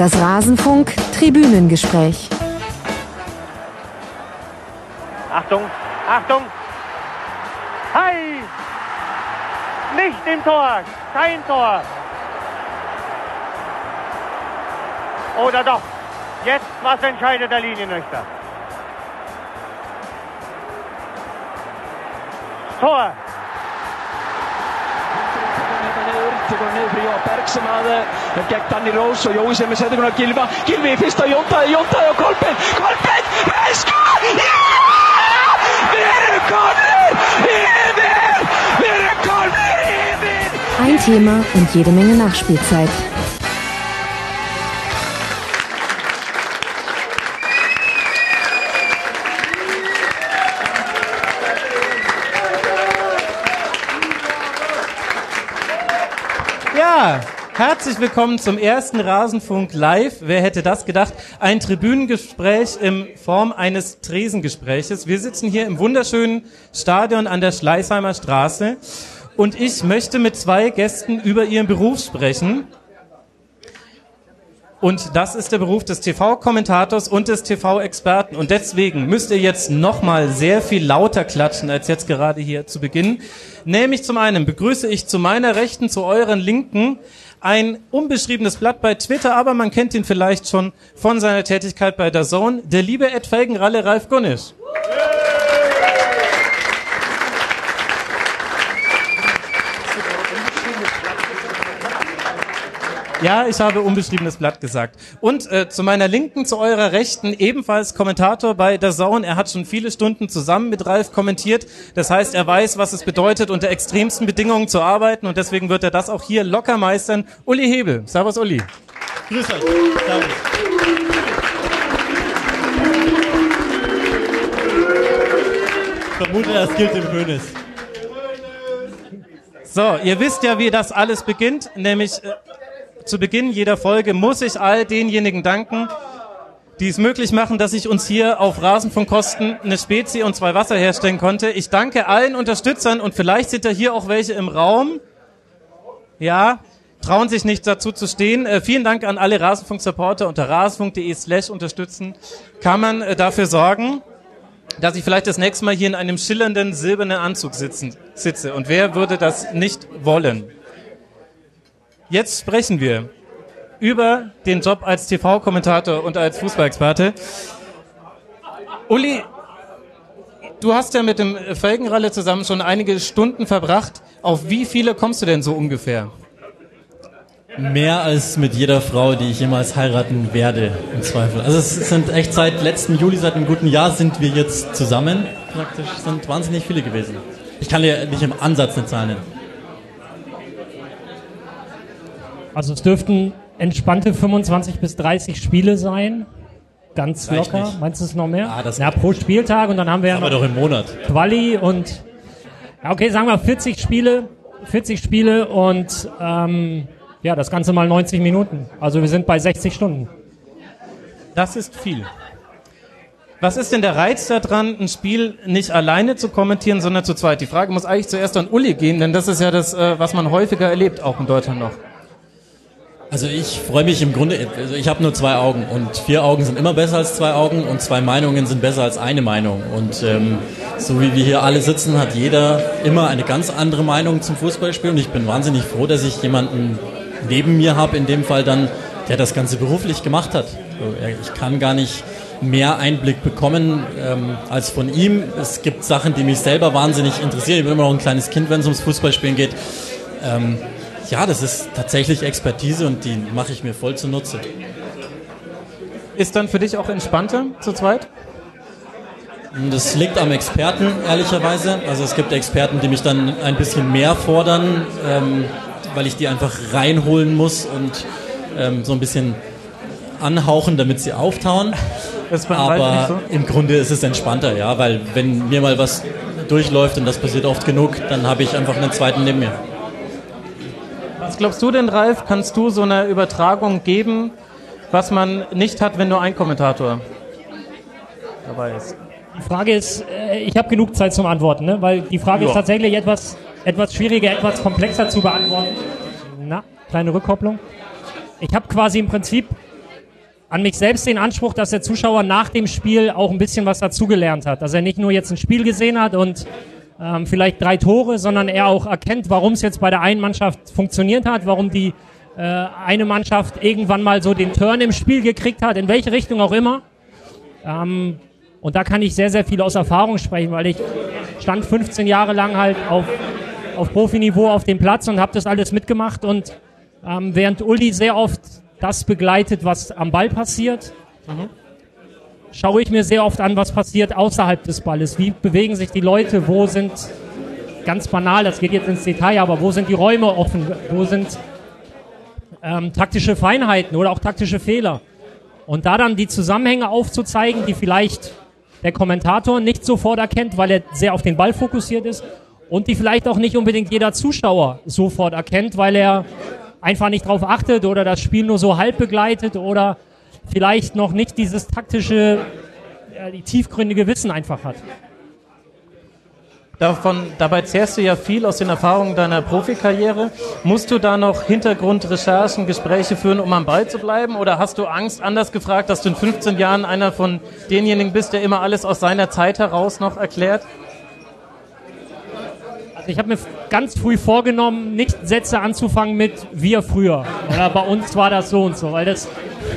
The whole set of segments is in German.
Das Rasenfunk Tribünengespräch. Achtung, Achtung! Hi! Nicht im Tor! Kein Tor! Oder doch? Jetzt, was entscheidet der Linienrichter? Tor! Gekk Danny Rose og Joe Semmer setter under Gilva. Gilvi først av Jonta, Jonta og Kolpen! Kolpen! Veska! Ja! Dere kommer! Eder! Dere kommer! Eder! Ein Thema und jede Menge Nachspielzeit. Herzlich willkommen zum ersten Rasenfunk Live. Wer hätte das gedacht? Ein Tribünengespräch in Form eines Tresengespräches. Wir sitzen hier im wunderschönen Stadion an der Schleißheimer Straße und ich möchte mit zwei Gästen über ihren Beruf sprechen. Und das ist der Beruf des TV-Kommentators und des TV-Experten. Und deswegen müsst ihr jetzt nochmal sehr viel lauter klatschen als jetzt gerade hier zu Beginn. Nämlich zum einen begrüße ich zu meiner Rechten, zu euren Linken ein unbeschriebenes Blatt bei Twitter, aber man kennt ihn vielleicht schon von seiner Tätigkeit bei der Zone, der liebe Ed Felgenralle Ralf Gunnisch. Ja, ich habe unbeschriebenes Blatt gesagt. Und äh, zu meiner Linken, zu eurer Rechten, ebenfalls Kommentator bei der Zone. Er hat schon viele Stunden zusammen mit Ralf kommentiert. Das heißt, er weiß, was es bedeutet, unter extremsten Bedingungen zu arbeiten. Und deswegen wird er das auch hier locker meistern. Uli Hebel. Servus, Uli. Grüß euch. Servus. Ich vermute, das gilt im Hönes. So, ihr wisst ja, wie das alles beginnt, nämlich äh, zu Beginn jeder Folge muss ich all denjenigen danken, die es möglich machen, dass ich uns hier auf Rasen von Kosten eine Spezie und zwei Wasser herstellen konnte. Ich danke allen Unterstützern und vielleicht sind da hier auch welche im Raum. Ja, trauen sich nicht dazu zu stehen. Äh, vielen Dank an alle Rasenfunk-Supporter unter rasenfunk.de slash unterstützen. Kann man äh, dafür sorgen, dass ich vielleicht das nächste Mal hier in einem schillernden silbernen Anzug sitzen, sitze. Und wer würde das nicht wollen? Jetzt sprechen wir über den Job als TV-Kommentator und als Fußballexperte. Uli, du hast ja mit dem Felgenralle zusammen schon einige Stunden verbracht. Auf wie viele kommst du denn so ungefähr? Mehr als mit jeder Frau, die ich jemals heiraten werde, im Zweifel. Also es sind echt seit letzten Juli, seit einem guten Jahr sind wir jetzt zusammen. Praktisch sind wahnsinnig viele gewesen. Ich kann dir nicht im Ansatz eine Zahl nennen. Also es dürften entspannte 25 bis 30 Spiele sein. Ganz Reicht locker. nicht. Meinst du es noch mehr? Ah, das ja, pro Spieltag und dann haben wir ja Aber noch doch im Monat. Quali und ja, okay, sagen wir 40 Spiele, 40 Spiele und ähm, ja, das Ganze mal 90 Minuten. Also wir sind bei 60 Stunden. Das ist viel. Was ist denn der Reiz daran, ein Spiel nicht alleine zu kommentieren, sondern zu zweit? Die Frage muss eigentlich zuerst an Uli gehen, denn das ist ja das, äh, was man häufiger erlebt, auch in Deutschland noch. Also ich freue mich im Grunde, also ich habe nur zwei Augen und vier Augen sind immer besser als zwei Augen und zwei Meinungen sind besser als eine Meinung. Und ähm, so wie wir hier alle sitzen, hat jeder immer eine ganz andere Meinung zum Fußballspiel und ich bin wahnsinnig froh, dass ich jemanden neben mir habe, in dem Fall dann, der das Ganze beruflich gemacht hat. Ich kann gar nicht mehr Einblick bekommen ähm, als von ihm. Es gibt Sachen, die mich selber wahnsinnig interessieren. Ich bin immer noch ein kleines Kind, wenn es ums Fußballspielen geht. Ähm, ja, das ist tatsächlich Expertise und die mache ich mir voll zunutze. Ist dann für dich auch entspannter zu zweit? Das liegt am Experten, ehrlicherweise. Also es gibt Experten, die mich dann ein bisschen mehr fordern, ähm, weil ich die einfach reinholen muss und ähm, so ein bisschen anhauchen, damit sie auftauen. Aber so? im Grunde ist es entspannter, ja, weil wenn mir mal was durchläuft und das passiert oft genug, dann habe ich einfach einen zweiten neben mir. Was glaubst du denn, Ralf? Kannst du so eine Übertragung geben, was man nicht hat, wenn nur ein Kommentator dabei ist? Die Frage ist, äh, ich habe genug Zeit zum Antworten, ne? weil die Frage ist Ja. tatsächlich etwas, etwas schwieriger, etwas komplexer zu beantworten. Na, kleine Rückkopplung. Ich habe quasi im Prinzip an mich selbst den Anspruch, dass der Zuschauer nach dem Spiel auch ein bisschen was dazugelernt hat. Dass er nicht nur jetzt ein Spiel gesehen hat und ähm, vielleicht drei Tore, sondern er auch erkennt, warum es jetzt bei der einen Mannschaft funktioniert hat, warum die äh, eine Mannschaft irgendwann mal so den Turn im Spiel gekriegt hat, in welche Richtung auch immer. Ähm, und da kann ich sehr, sehr viel aus Erfahrung sprechen, weil ich stand 15 Jahre lang halt auf, auf Profiniveau auf dem Platz und habe das alles mitgemacht. Und ähm, während Uli sehr oft das begleitet, was am Ball passiert, mhm. Schaue ich mir sehr oft an, was passiert außerhalb des Balles. Wie bewegen sich die Leute? Wo sind, ganz banal, das geht jetzt ins Detail, aber wo sind die Räume offen? Wo sind ähm, taktische Feinheiten oder auch taktische Fehler? Und da dann die Zusammenhänge aufzuzeigen, die vielleicht der Kommentator nicht sofort erkennt, weil er sehr auf den Ball fokussiert ist und die vielleicht auch nicht unbedingt jeder Zuschauer sofort erkennt, weil er einfach nicht darauf achtet oder das Spiel nur so halb begleitet oder vielleicht noch nicht dieses taktische, äh, die tiefgründige Wissen einfach hat. Davon, dabei zehrst du ja viel aus den Erfahrungen deiner Profikarriere. Musst du da noch Hintergrundrecherchen, Gespräche führen, um am Ball zu bleiben? Oder hast du Angst, anders gefragt, dass du in 15 Jahren einer von denjenigen bist, der immer alles aus seiner Zeit heraus noch erklärt? Ich habe mir ganz früh vorgenommen, nicht Sätze anzufangen mit wir früher. Oder bei uns war das so und so. Weil das,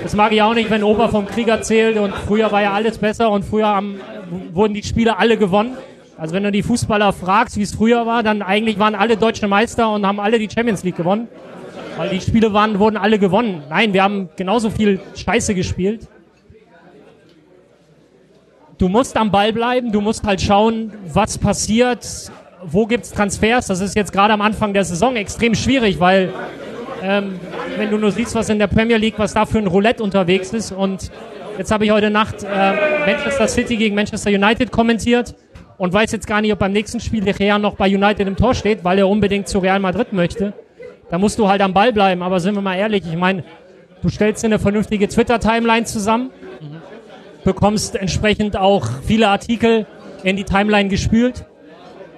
das mag ich auch nicht, wenn Opa vom Krieg erzählt und früher war ja alles besser und früher haben, wurden die Spiele alle gewonnen. Also wenn du die Fußballer fragst, wie es früher war, dann eigentlich waren alle deutsche Meister und haben alle die Champions League gewonnen. Weil die Spiele waren, wurden alle gewonnen. Nein, wir haben genauso viel Scheiße gespielt. Du musst am Ball bleiben, du musst halt schauen, was passiert, wo gibt's Transfers. Das ist jetzt gerade am Anfang der Saison extrem schwierig, weil ähm, wenn du nur siehst, was in der Premier League, was da für ein Roulette unterwegs ist. Und jetzt habe ich heute Nacht äh, Manchester City gegen Manchester United kommentiert und weiß jetzt gar nicht, ob beim nächsten Spiel der Real noch bei United im Tor steht, weil er unbedingt zu Real Madrid möchte. Da musst du halt am Ball bleiben. Aber sind wir mal ehrlich, ich meine, du stellst dir eine vernünftige Twitter-Timeline zusammen, bekommst entsprechend auch viele Artikel in die Timeline gespült.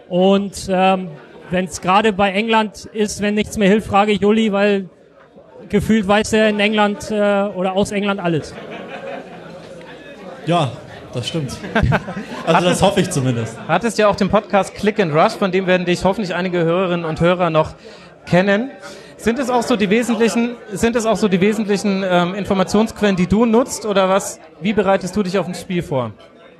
Und ähm, wenn es gerade bei England ist, wenn nichts mehr hilft, frage ich Uli, weil gefühlt weiß er in England äh, oder aus England alles. Ja, das stimmt. also das hoffe ich zumindest. Hattest ja auch den Podcast Click and Rush, von dem werden dich hoffentlich einige Hörerinnen und Hörer noch kennen. Sind es auch so die wesentlichen, sind es auch so die wesentlichen ähm, Informationsquellen, die du nutzt oder was? Wie bereitest du dich auf ein Spiel vor?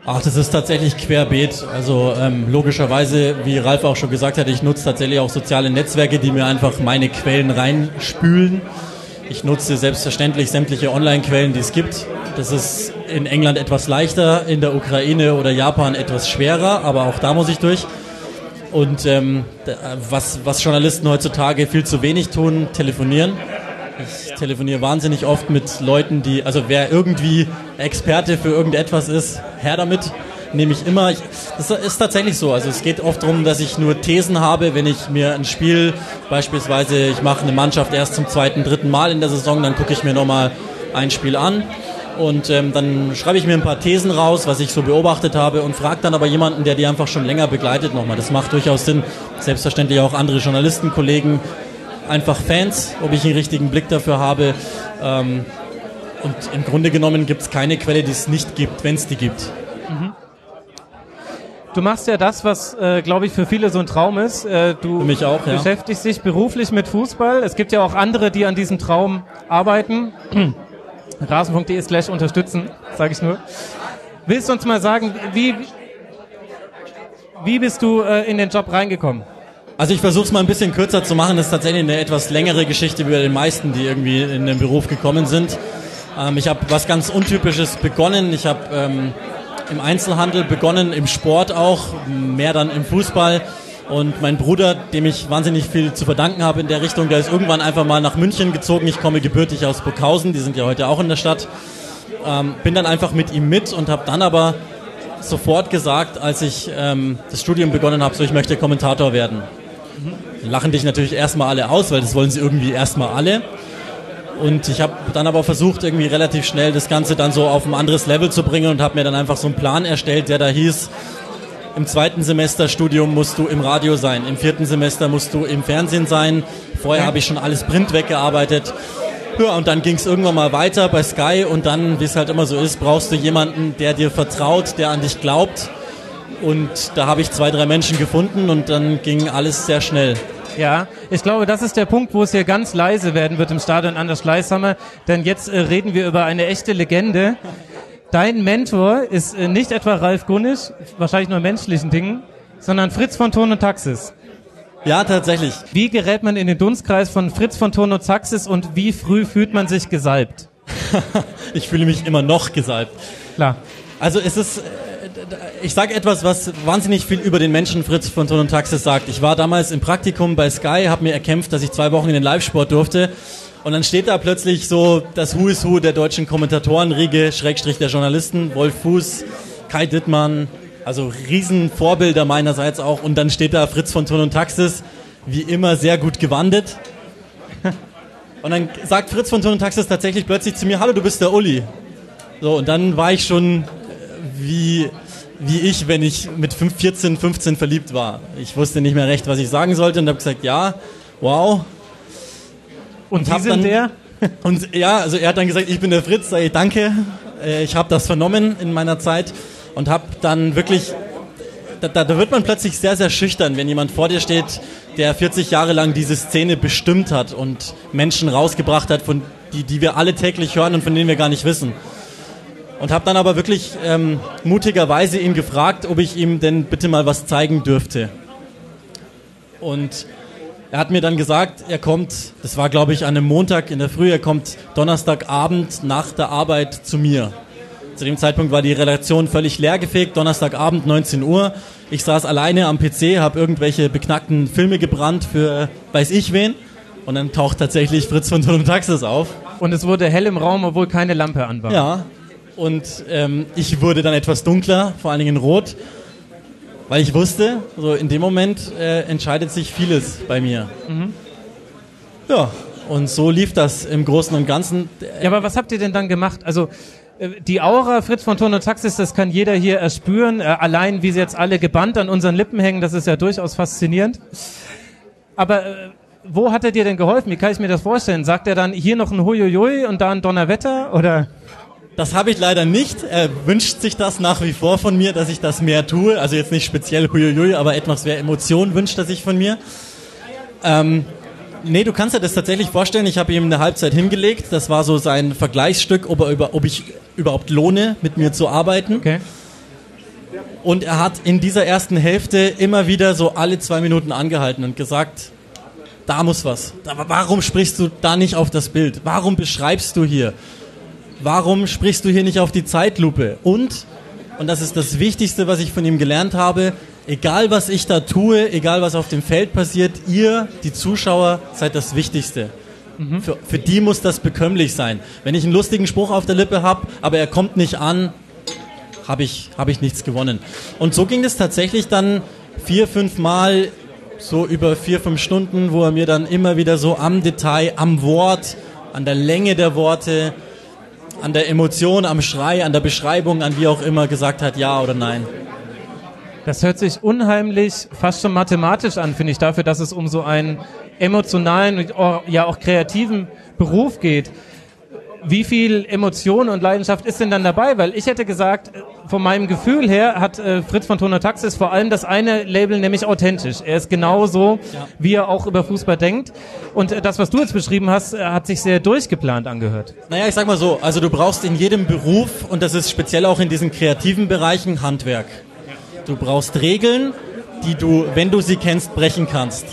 Ach, das ist tatsächlich querbeet. Also ähm, logischerweise, wie Ralf auch schon gesagt hat, ich nutze tatsächlich auch soziale Netzwerke, die mir einfach meine Quellen reinspülen. Ich nutze selbstverständlich sämtliche Online-Quellen, die es gibt. Das ist in England etwas leichter, in der Ukraine oder Japan etwas schwerer, aber auch da muss ich durch. Und ähm, was, was Journalisten heutzutage viel zu wenig tun, telefonieren. Ich telefoniere wahnsinnig oft mit Leuten, die, also wer irgendwie Experte für irgendetwas ist, her damit nehme ich immer. Ich, das ist tatsächlich so. Also es geht oft darum, dass ich nur Thesen habe, wenn ich mir ein Spiel, beispielsweise ich mache eine Mannschaft erst zum zweiten, dritten Mal in der Saison, dann gucke ich mir nochmal ein Spiel an und ähm, dann schreibe ich mir ein paar Thesen raus, was ich so beobachtet habe und frage dann aber jemanden, der die einfach schon länger begleitet nochmal. Das macht durchaus Sinn. Selbstverständlich auch andere Journalisten, Kollegen, einfach Fans, ob ich einen richtigen Blick dafür habe. Ähm, und im Grunde genommen gibt es keine Quelle, die es nicht gibt, wenn es die gibt. Mhm. Du machst ja das, was, äh, glaube ich, für viele so ein Traum ist. Äh, du für mich auch, beschäftigst dich beruflich mit Fußball. Es gibt ja auch andere, die an diesem Traum arbeiten. Rasen.de slash unterstützen, sage ich nur. Willst du uns mal sagen, wie, wie bist du äh, in den Job reingekommen? Also ich versuche es mal ein bisschen kürzer zu machen. Das ist tatsächlich eine etwas längere Geschichte wie bei den meisten, die irgendwie in den Beruf gekommen sind. Ähm, ich habe was ganz Untypisches begonnen. Ich habe ähm, im Einzelhandel begonnen, im Sport auch, mehr dann im Fußball. Und mein Bruder, dem ich wahnsinnig viel zu verdanken habe in der Richtung, der ist irgendwann einfach mal nach München gezogen. Ich komme gebürtig aus Burghausen, die sind ja heute auch in der Stadt. Ähm, bin dann einfach mit ihm mit und habe dann aber sofort gesagt, als ich ähm, das Studium begonnen habe, so ich möchte Kommentator werden. Mhm. Lachen dich natürlich erstmal alle aus, weil das wollen sie irgendwie erstmal alle. Und ich habe dann aber versucht, irgendwie relativ schnell das Ganze dann so auf ein anderes Level zu bringen und habe mir dann einfach so einen Plan erstellt, der da hieß, im zweiten Semester Studium musst du im Radio sein, im vierten Semester musst du im Fernsehen sein. Vorher habe ich schon alles Print weggearbeitet. Ja, und dann ging es irgendwann mal weiter bei Sky und dann, wie es halt immer so ist, brauchst du jemanden, der dir vertraut, der an dich glaubt. Und da habe ich zwei, drei Menschen gefunden und dann ging alles sehr schnell. Ja, ich glaube, das ist der Punkt, wo es hier ganz leise werden wird im Stadion an der Schleißhammer, denn jetzt äh, reden wir über eine echte Legende. Dein Mentor ist äh, nicht etwa Ralf Gunnisch, wahrscheinlich nur in menschlichen Dingen, sondern Fritz von Ton und Taxis. Ja, tatsächlich. Wie gerät man in den Dunstkreis von Fritz von Ton und Taxis und wie früh fühlt man sich gesalbt? ich fühle mich immer noch gesalbt. Klar. Also es ist, ich sage etwas, was wahnsinnig viel über den Menschen Fritz von Ton und Taxis sagt. Ich war damals im Praktikum bei Sky, habe mir erkämpft, dass ich zwei Wochen in den Live-Sport durfte. Und dann steht da plötzlich so das Who is Who der deutschen Kommentatorenriege, Schrägstrich der Journalisten, Wolf Fuß, Kai Dittmann, also Riesenvorbilder meinerseits auch. Und dann steht da Fritz von Ton und Taxis, wie immer sehr gut gewandet. Und dann sagt Fritz von Ton und Taxis tatsächlich plötzlich zu mir, hallo, du bist der Uli. So, und dann war ich schon äh, wie, wie ich, wenn ich mit 14, 15 verliebt war. Ich wusste nicht mehr recht, was ich sagen sollte und habe gesagt, ja, wow. Und, Sie sind dann- der? Und ja, also er hat dann gesagt, ich bin der Fritz, ich danke. Äh, Ich habe das vernommen in meiner Zeit und habe dann wirklich, da, da, da wird man plötzlich sehr, sehr schüchtern, wenn jemand vor dir steht, der 40 Jahre lang diese Szene bestimmt hat und Menschen rausgebracht hat, von die, die wir alle täglich hören und von denen wir gar nicht wissen. Und habe dann aber wirklich ähm, mutigerweise ihn gefragt, ob ich ihm denn bitte mal was zeigen dürfte. Und er hat mir dann gesagt, er kommt, das war glaube ich an einem Montag in der Früh, er kommt Donnerstagabend nach der Arbeit zu mir. Zu dem Zeitpunkt war die Redaktion völlig leergefegt, Donnerstagabend 19 Uhr. Ich saß alleine am PC, habe irgendwelche beknackten Filme gebrannt für weiß ich wen. Und dann taucht tatsächlich Fritz von Ton und Taxis auf. Und es wurde hell im Raum, obwohl keine Lampe an war. Ja. Und ähm, ich wurde dann etwas dunkler, vor allen Dingen rot, weil ich wusste, so in dem Moment äh, entscheidet sich vieles bei mir. Ja, und so lief das im Großen und Ganzen. Ja, aber was habt ihr denn dann gemacht? Also äh, die Aura Fritz von Ton und Taxis, das kann jeder hier erspüren. Äh, allein wie sie jetzt alle gebannt an unseren Lippen hängen, das ist ja durchaus faszinierend. Aber äh, wo hat er dir denn geholfen? Wie kann ich mir das vorstellen? Sagt er dann hier noch ein Huiuiui und da ein Donnerwetter? Oder? Das habe ich leider nicht. Er wünscht sich das nach wie vor von mir, dass ich das mehr tue. Also jetzt nicht speziell huiuiui, aber etwas mehr Emotion wünscht er sich von mir. Ähm, nee, du kannst dir das tatsächlich vorstellen. Ich habe ihm eine Halbzeit hingelegt. Das war so sein Vergleichsstück, ob, er über, ob ich überhaupt lohne, mit mir zu arbeiten. Okay. Und er hat in dieser ersten Hälfte immer wieder so alle zwei Minuten angehalten und gesagt, da muss was. Da, warum sprichst du da nicht auf das Bild? Warum beschreibst du hier? Warum sprichst du hier nicht auf die Zeitlupe? Und, und das ist das Wichtigste, was ich von ihm gelernt habe, egal was ich da tue, egal was auf dem Feld passiert, ihr, die Zuschauer, seid das Wichtigste. Für, für die muss das bekömmlich sein. Wenn ich einen lustigen Spruch auf der Lippe habe, aber er kommt nicht an, habe ich, hab ich nichts gewonnen. Und so ging es tatsächlich dann vier, fünf Mal, so über vier, fünf Stunden, wo er mir dann immer wieder so am Detail, am Wort, an der Länge der Worte, an der Emotion, am Schrei, an der Beschreibung, an wie auch immer gesagt hat, ja oder nein. Das hört sich unheimlich, fast schon mathematisch an, finde ich, dafür, dass es um so einen emotionalen ja auch kreativen Beruf geht. Wie viel Emotion und Leidenschaft ist denn dann dabei? Weil ich hätte gesagt, äh, von meinem Gefühl her hat äh, Fritz von Tono Taxis vor allem das eine Label, nämlich authentisch. Er ist genauso, wie er auch über Fußball denkt. Und äh, das, was du jetzt beschrieben hast, äh, hat sich sehr durchgeplant angehört. Naja, ich sag mal so, also du brauchst in jedem Beruf, und das ist speziell auch in diesen kreativen Bereichen, Handwerk. Du brauchst Regeln, die du, wenn du sie kennst, brechen kannst.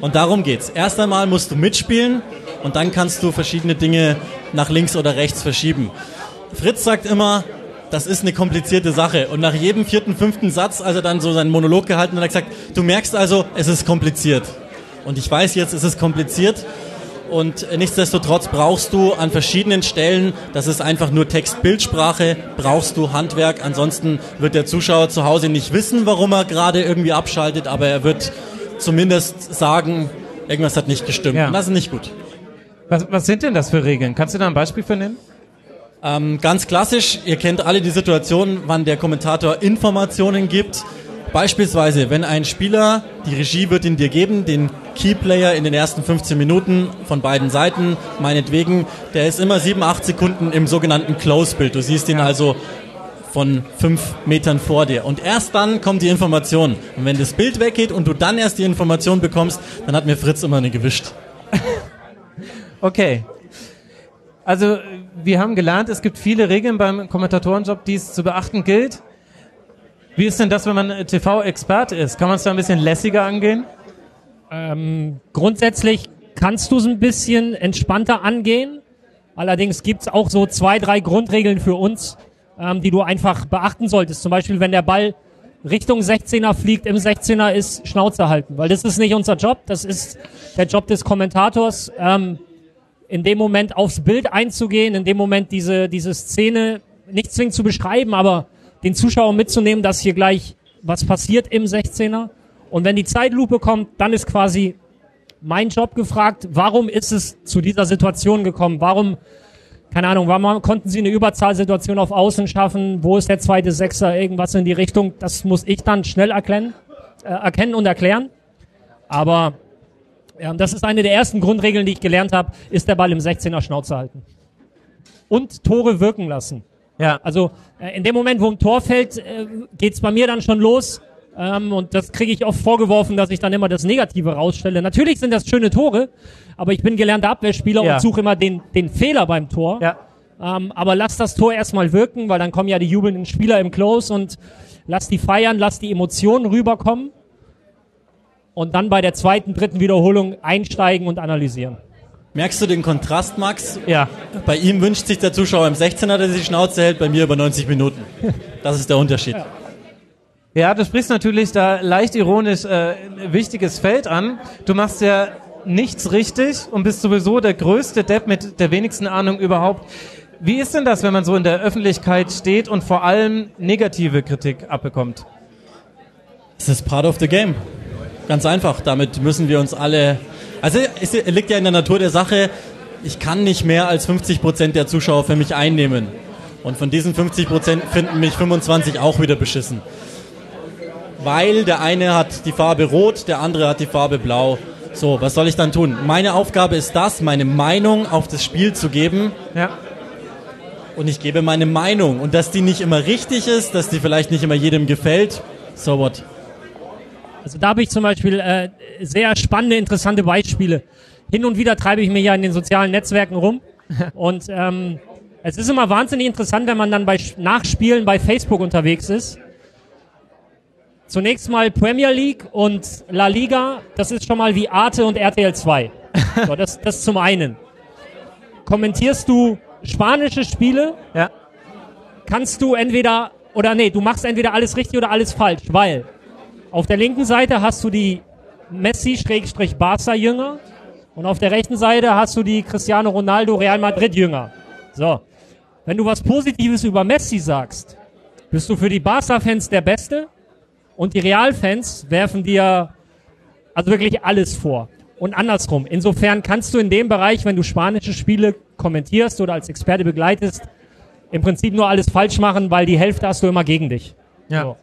Und darum geht's. Erst einmal musst du mitspielen und dann kannst du verschiedene Dinge nach links oder rechts verschieben. Fritz sagt immer, das ist eine komplizierte Sache. Und nach jedem vierten, fünften Satz, als er dann so seinen Monolog gehalten hat, hat er gesagt, du merkst also, es ist kompliziert. Und ich weiß jetzt, es ist kompliziert. Und nichtsdestotrotz brauchst du an verschiedenen Stellen, das ist einfach nur Text-Bildsprache, brauchst du Handwerk. Ansonsten wird der Zuschauer zu Hause nicht wissen, warum er gerade irgendwie abschaltet, aber er wird zumindest sagen, irgendwas hat nicht gestimmt. Ja. Und das ist nicht gut. Was, was sind denn das für Regeln? Kannst du da ein Beispiel für nennen? Ähm, ganz klassisch, ihr kennt alle die Situation, wann der Kommentator Informationen gibt. Beispielsweise, wenn ein Spieler, die Regie wird ihn dir geben, den Keyplayer in den ersten 15 Minuten von beiden Seiten, meinetwegen, der ist immer 7, 8 Sekunden im sogenannten Close-Bild. Du siehst ihn also von fünf Metern vor dir. Und erst dann kommt die Information. Und wenn das Bild weggeht und du dann erst die Information bekommst, dann hat mir Fritz immer eine gewischt. Okay. Also, wir haben gelernt, es gibt viele Regeln beim Kommentatorenjob, die es zu beachten gilt. Wie ist denn das, wenn man TV-Experte ist? Kann man es da ein bisschen lässiger angehen? Ähm, grundsätzlich kannst du es ein bisschen entspannter angehen. Allerdings gibt es auch so zwei, drei Grundregeln für uns, ähm, die du einfach beachten solltest. Zum Beispiel, wenn der Ball Richtung 16er fliegt, im 16er ist Schnauze halten, weil das ist nicht unser Job, das ist der Job des Kommentators, ähm, in dem Moment aufs Bild einzugehen, in dem Moment diese, diese Szene nicht zwingend zu beschreiben, aber den Zuschauer mitzunehmen, dass hier gleich was passiert im 16er. Und wenn die Zeitlupe kommt, dann ist quasi mein Job gefragt, warum ist es zu dieser Situation gekommen? Warum, keine Ahnung, warum konnten sie eine Überzahlsituation auf Außen schaffen? Wo ist der zweite Sechser? Irgendwas in die Richtung. Das muss ich dann schnell erkennen, äh, erkennen und erklären. Aber ja, das ist eine der ersten Grundregeln, die ich gelernt habe, ist der Ball im 16er Schnauze halten. Und Tore wirken lassen. Ja. Also äh, in dem Moment, wo ein Tor fällt, äh, geht's bei mir dann schon los. Ähm, und das kriege ich oft vorgeworfen, dass ich dann immer das Negative rausstelle. Natürlich sind das schöne Tore, aber ich bin gelernter Abwehrspieler Ja. und suche immer den, den Fehler beim Tor. Ja. Ähm, aber lass das Tor erstmal wirken, weil dann kommen ja die jubelnden Spieler im Close und lass die feiern, lass die Emotionen rüberkommen. Und dann bei der zweiten, dritten Wiederholung einsteigen und analysieren. Merkst du den Kontrast, Max? Ja. Bei ihm wünscht sich der Zuschauer im 16er, dass er die Schnauze hält, bei mir über 90 Minuten. Das ist der Unterschied. Ja, du sprichst natürlich da leicht ironisch äh, ein wichtiges Feld an. Du machst ja nichts richtig und bist sowieso der größte Depp mit der wenigsten Ahnung überhaupt. Wie ist denn das, wenn man so in der Öffentlichkeit steht und vor allem negative Kritik abbekommt? Das ist part of the game. Ganz einfach. Damit müssen wir uns alle. Also es liegt ja in der Natur der Sache. Ich kann nicht mehr als 50 Prozent der Zuschauer für mich einnehmen. Und von diesen 50 Prozent finden mich 25 auch wieder beschissen. Weil der eine hat die Farbe rot, der andere hat die Farbe blau. So, was soll ich dann tun? Meine Aufgabe ist das, meine Meinung auf das Spiel zu geben. Ja. Und ich gebe meine Meinung. Und dass die nicht immer richtig ist, dass die vielleicht nicht immer jedem gefällt, so what? Also da habe ich zum Beispiel äh, sehr spannende, interessante Beispiele. Hin und wieder treibe ich mich ja in den sozialen Netzwerken rum. und ähm, es ist immer wahnsinnig interessant, wenn man dann bei Nachspielen bei Facebook unterwegs ist. Zunächst mal Premier League und La Liga, das ist schon mal wie Arte und RTL 2. So, das, das zum einen. Kommentierst du spanische Spiele, Ja. kannst du entweder, oder nee, du machst entweder alles richtig oder alles falsch, weil auf der linken Seite hast du die Messi-Barca-Jünger und auf der rechten Seite hast du die Cristiano Ronaldo Real Madrid-Jünger. So. Wenn du was Positives über Messi sagst, bist du für die Barca-Fans der Beste und die Real-Fans werfen dir also wirklich alles vor. Und andersrum. Insofern kannst du in dem Bereich, wenn du spanische Spiele kommentierst oder als Experte begleitest, im Prinzip nur alles falsch machen, weil die Hälfte hast du immer gegen dich. Ja. So.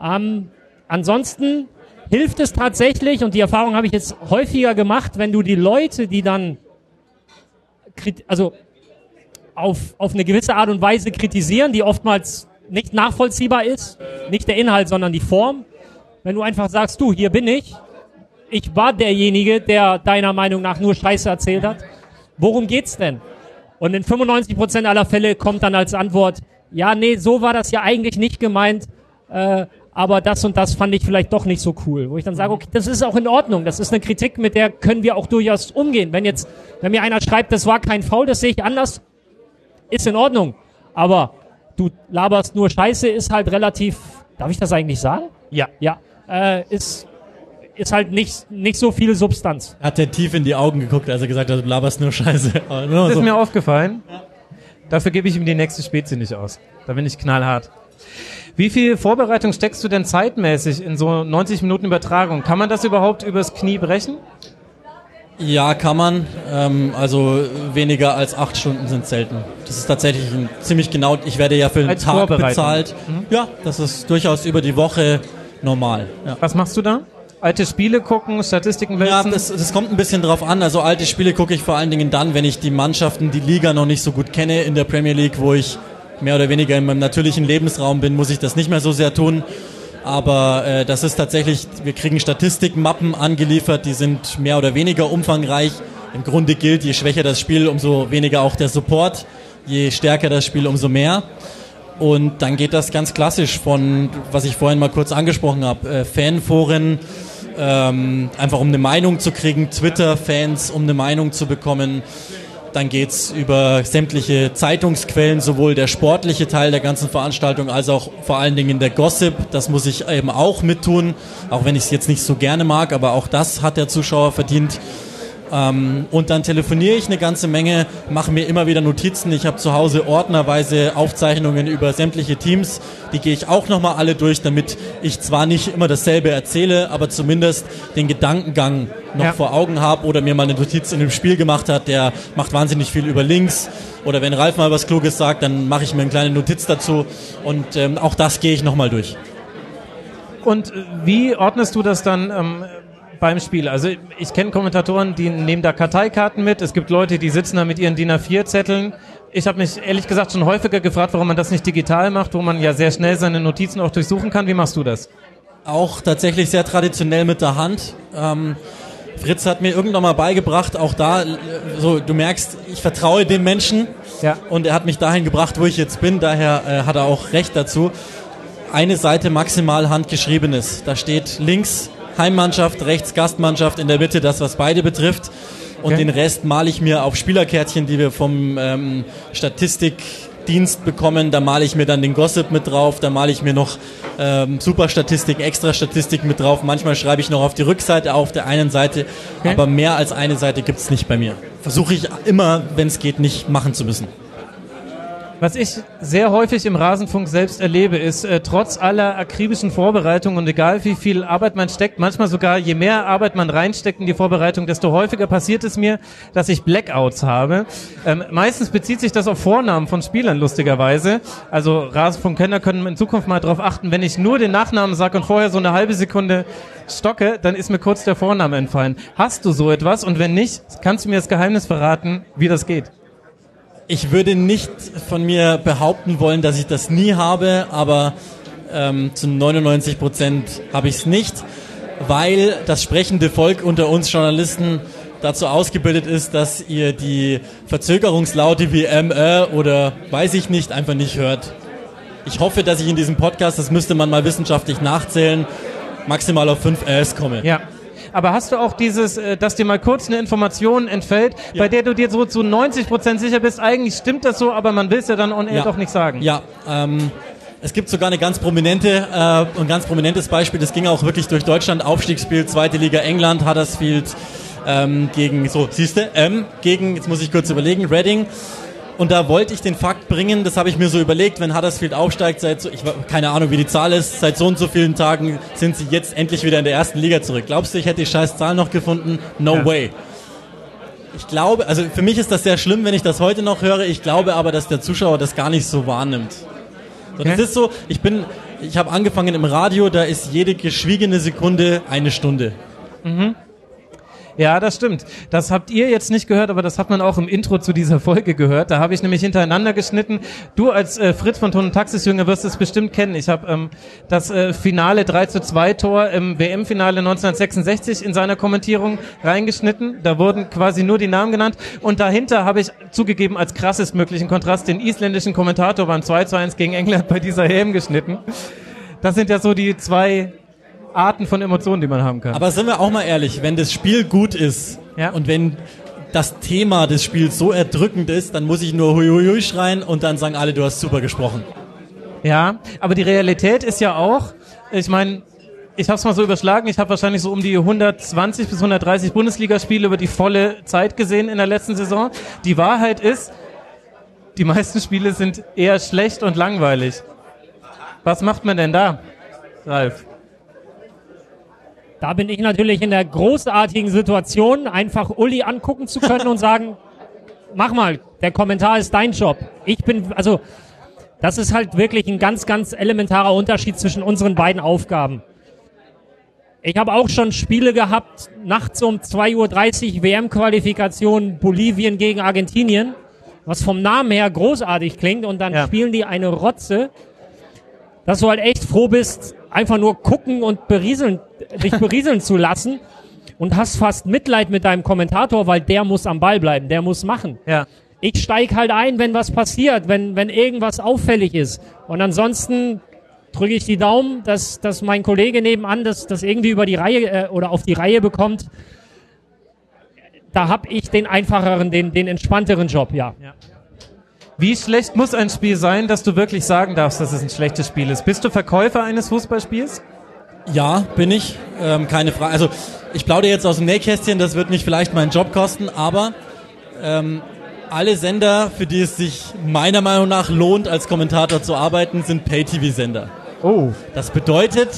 Ähm, ansonsten hilft es tatsächlich, und die Erfahrung habe ich jetzt häufiger gemacht, wenn du die Leute, die dann also auf, auf eine gewisse Art und Weise kritisieren, die oftmals nicht nachvollziehbar ist, nicht der Inhalt, sondern die Form. Wenn du einfach sagst, du, hier bin ich, ich war derjenige, der deiner Meinung nach nur Scheiße erzählt hat. Worum geht's denn? Und in 95% aller Fälle kommt dann als Antwort, ja, nee, so war das ja eigentlich nicht gemeint, äh, aber das und das fand ich vielleicht doch nicht so cool. Wo ich dann sage, okay, das ist auch in Ordnung, das ist eine Kritik, mit der können wir auch durchaus umgehen. Wenn jetzt, wenn mir einer schreibt, das war kein Foul, das sehe ich anders, ist in Ordnung. Aber du laberst nur Scheiße, ist halt relativ, darf ich das eigentlich sagen? Ja. Ja, äh, ist, ist halt nicht, nicht so viel Substanz. Hat er tief in die Augen geguckt, als er gesagt hat, du laberst nur Scheiße. Nur Das ist so. mir aufgefallen. Dafür gebe ich ihm die nächste Spezie nicht aus. Da bin ich knallhart. Wie viel Vorbereitung steckst du denn zeitmäßig in so 90 Minuten Übertragung? Kann man das überhaupt übers Knie brechen? Ja, kann man. Ähm, also weniger als acht Stunden sind selten. Das ist tatsächlich ein, ziemlich genau. Ich werde ja für den Als Tag bezahlt. Ja, das ist durchaus über die Woche normal. Ja. Was machst du da? Alte Spiele gucken, Statistiken Ja, wälzen? das, das kommt ein bisschen drauf an. Also alte Spiele gucke ich vor allen Dingen dann, wenn ich die Mannschaften, die Liga noch nicht so gut kenne in der Premier League, wo ich mehr oder weniger in meinem natürlichen Lebensraum bin, muss ich das nicht mehr so sehr tun. Aber äh, das ist tatsächlich, wir kriegen Statistikmappen angeliefert, die sind mehr oder weniger umfangreich. Im Grunde gilt, je schwächer das Spiel, umso weniger auch der Support. Je stärker das Spiel, umso mehr. Und dann geht das ganz klassisch von, was ich vorhin mal kurz angesprochen habe, äh, Fanforen, ähm, einfach um eine Meinung zu kriegen, Twitter-Fans, um eine Meinung zu bekommen. Dann geht's über sämtliche Zeitungsquellen, sowohl der sportliche Teil der ganzen Veranstaltung als auch vor allen Dingen der Gossip. Das muss ich eben auch mittun, auch wenn ich es jetzt nicht so gerne mag, aber auch das hat der Zuschauer verdient. Ähm, und dann telefoniere ich eine ganze Menge, mache mir immer wieder Notizen. Ich habe zu Hause ordnerweise Aufzeichnungen über sämtliche Teams. Die gehe ich auch nochmal alle durch, damit ich zwar nicht immer dasselbe erzähle, aber zumindest den Gedankengang noch Ja. vor Augen habe oder mir mal eine Notiz in dem Spiel gemacht hat, der macht wahnsinnig viel über Links. Oder wenn Ralf mal was Kluges sagt, dann mache ich mir eine kleine Notiz dazu. Und ähm, auch das gehe ich nochmal durch. Und äh, wie ordnest du das dann ähm, beim Spiel? Also ich kenne Kommentatoren, die nehmen da Karteikarten mit. Es gibt Leute, die sitzen da mit ihren DIN A4-Zetteln. Ich habe mich ehrlich gesagt schon häufiger gefragt, warum man das nicht digital macht, wo man ja sehr schnell seine Notizen auch durchsuchen kann. Wie machst du das? auch tatsächlich sehr traditionell mit der Hand. Ähm, Fritz hat mir irgendwann mal beigebracht, auch da, äh, so du merkst, ich vertraue dem Menschen Ja. und er hat mich dahin gebracht, wo ich jetzt bin, daher äh, hat er auch recht dazu. Eine Seite maximal handgeschriebenes. Da steht links Heimmannschaft, rechts Gastmannschaft, in der Mitte das, was beide betrifft. Und Okay. den Rest male ich mir auf Spielerkärtchen, die wir vom ähm, Statistikdienst bekommen. Da male ich mir dann den Gossip mit drauf, da male ich mir noch ähm, Superstatistik, Extra-Statistik mit drauf. Manchmal schreibe ich noch auf die Rückseite auf der einen Seite, Okay. aber mehr als eine Seite gibt's nicht bei mir. Versuche ich immer, wenn es geht, nicht machen zu müssen. Was ich sehr häufig im Rasenfunk selbst erlebe, ist, äh, trotz aller akribischen Vorbereitungen und egal wie viel Arbeit man steckt, manchmal sogar je mehr Arbeit man reinsteckt in die Vorbereitung, desto häufiger passiert es mir, dass ich Blackouts habe. Ähm, meistens bezieht sich das auf Vornamen von Spielern, lustigerweise. Also Rasenfunkkenner können in Zukunft mal darauf achten, wenn ich nur den Nachnamen sage und vorher so eine halbe Sekunde stocke, dann ist mir kurz der Vorname entfallen. Hast du so etwas? Und wenn nicht, kannst du mir das Geheimnis verraten, wie das geht? Ich würde nicht von mir behaupten wollen, dass ich das nie habe, aber ähm, zu 99 Prozent habe ich es nicht, weil das sprechende Volk unter uns Journalisten dazu ausgebildet ist, dass ihr die Verzögerungslaute wie ME oder weiß ich nicht einfach nicht hört. Ich hoffe, dass ich in diesem Podcast, das müsste man mal wissenschaftlich nachzählen, maximal auf 5 Rs komme. Ja. Aber hast du auch dieses, äh, dass dir mal kurz eine Information entfällt, bei der du dir so zu 90 Prozent sicher bist, eigentlich stimmt das so, aber man will es ja dann on air Ja. doch nicht sagen. Ja, ähm, es gibt sogar eine ganz prominente, äh, ein ganz prominentes Beispiel, das ging auch wirklich durch Deutschland, Aufstiegsspiel, zweite Liga England, Huddersfield ähm, gegen, so, siehste, M, gegen, jetzt muss ich kurz überlegen, Reading. Und da wollte ich den Fakt bringen, das habe ich mir so überlegt, wenn Huddersfield aufsteigt, seit so, ich keine Ahnung, wie die Zahl ist, seit so und so vielen Tagen sind sie jetzt endlich wieder in der ersten Liga zurück. Glaubst du, ich hätte die scheiß Zahl noch gefunden? No Ja. way. Ich glaube, also für mich ist das sehr schlimm, wenn ich das heute noch höre. Ich glaube aber, dass der Zuschauer das gar nicht so wahrnimmt. So, das Okay. ist so, ich bin, ich habe angefangen im Radio, da ist jede geschwiegene Sekunde eine Stunde. Ja, das stimmt. Das habt ihr jetzt nicht gehört, aber das hat man auch im Intro zu dieser Folge gehört. Da habe ich nämlich hintereinander geschnitten. Du als äh, Fritz von Ton und Taxisjünger wirst es bestimmt kennen. Ich habe ähm, das äh, Finale 3 zu 2 Tor im WM-Finale 1966 in seiner Kommentierung reingeschnitten. Da wurden quasi nur die Namen genannt. Und dahinter habe ich zugegeben als krassest möglichen Kontrast den isländischen Kommentator beim 2 zu 1 gegen England bei dieser EM geschnitten. Das sind ja so die zwei Arten von Emotionen, die man haben kann. Aber sind wir auch mal ehrlich, wenn das Spiel gut ist Ja. und wenn das Thema des Spiels so erdrückend ist, dann muss ich nur hui hui hui schreien und dann sagen alle, du hast super gesprochen. Ja, aber die Realität ist ja auch, ich meine, ich habe es mal so überschlagen, ich habe wahrscheinlich so um die 120 bis 130 Bundesligaspiele über die volle Zeit gesehen in der letzten Saison. Die Wahrheit ist, die meisten Spiele sind eher schlecht und langweilig. Was macht man denn da, Ralf? Da bin ich natürlich in der großartigen Situation, einfach Uli angucken zu können und sagen, mach mal, der Kommentar ist dein Job. Ich bin, also, das ist halt wirklich ein ganz, ganz elementarer Unterschied zwischen unseren beiden Aufgaben. Ich habe auch schon Spiele gehabt, nachts um 2.30 Uhr WM-Qualifikation Bolivien gegen Argentinien, was vom Namen her großartig klingt und dann Ja. spielen die eine Rotze, dass du halt echt froh bist, einfach nur gucken und berieseln, dich berieseln zu lassen und hast fast Mitleid mit deinem Kommentator, weil der muss am Ball bleiben, der muss machen. Ja. Ich steig halt ein, wenn was passiert, wenn, wenn irgendwas auffällig ist. Und ansonsten drücke ich die Daumen, dass, dass mein Kollege nebenan das, das irgendwie über die Reihe äh, oder auf die Reihe bekommt. Da hab ich den einfacheren, den, den entspannteren Job, ja. Wie schlecht muss ein Spiel sein, dass du wirklich sagen darfst, dass es ein schlechtes Spiel ist? Bist du Verkäufer eines Fußballspiels? Ja, bin ich. Ähm, keine Frage. Also ich plaudere jetzt aus dem Nähkästchen, das wird mich vielleicht meinen Job kosten, aber ähm, alle Sender, für die es sich meiner Meinung nach lohnt, als Kommentator zu arbeiten, sind Pay-TV-Sender. Oh. Das bedeutet,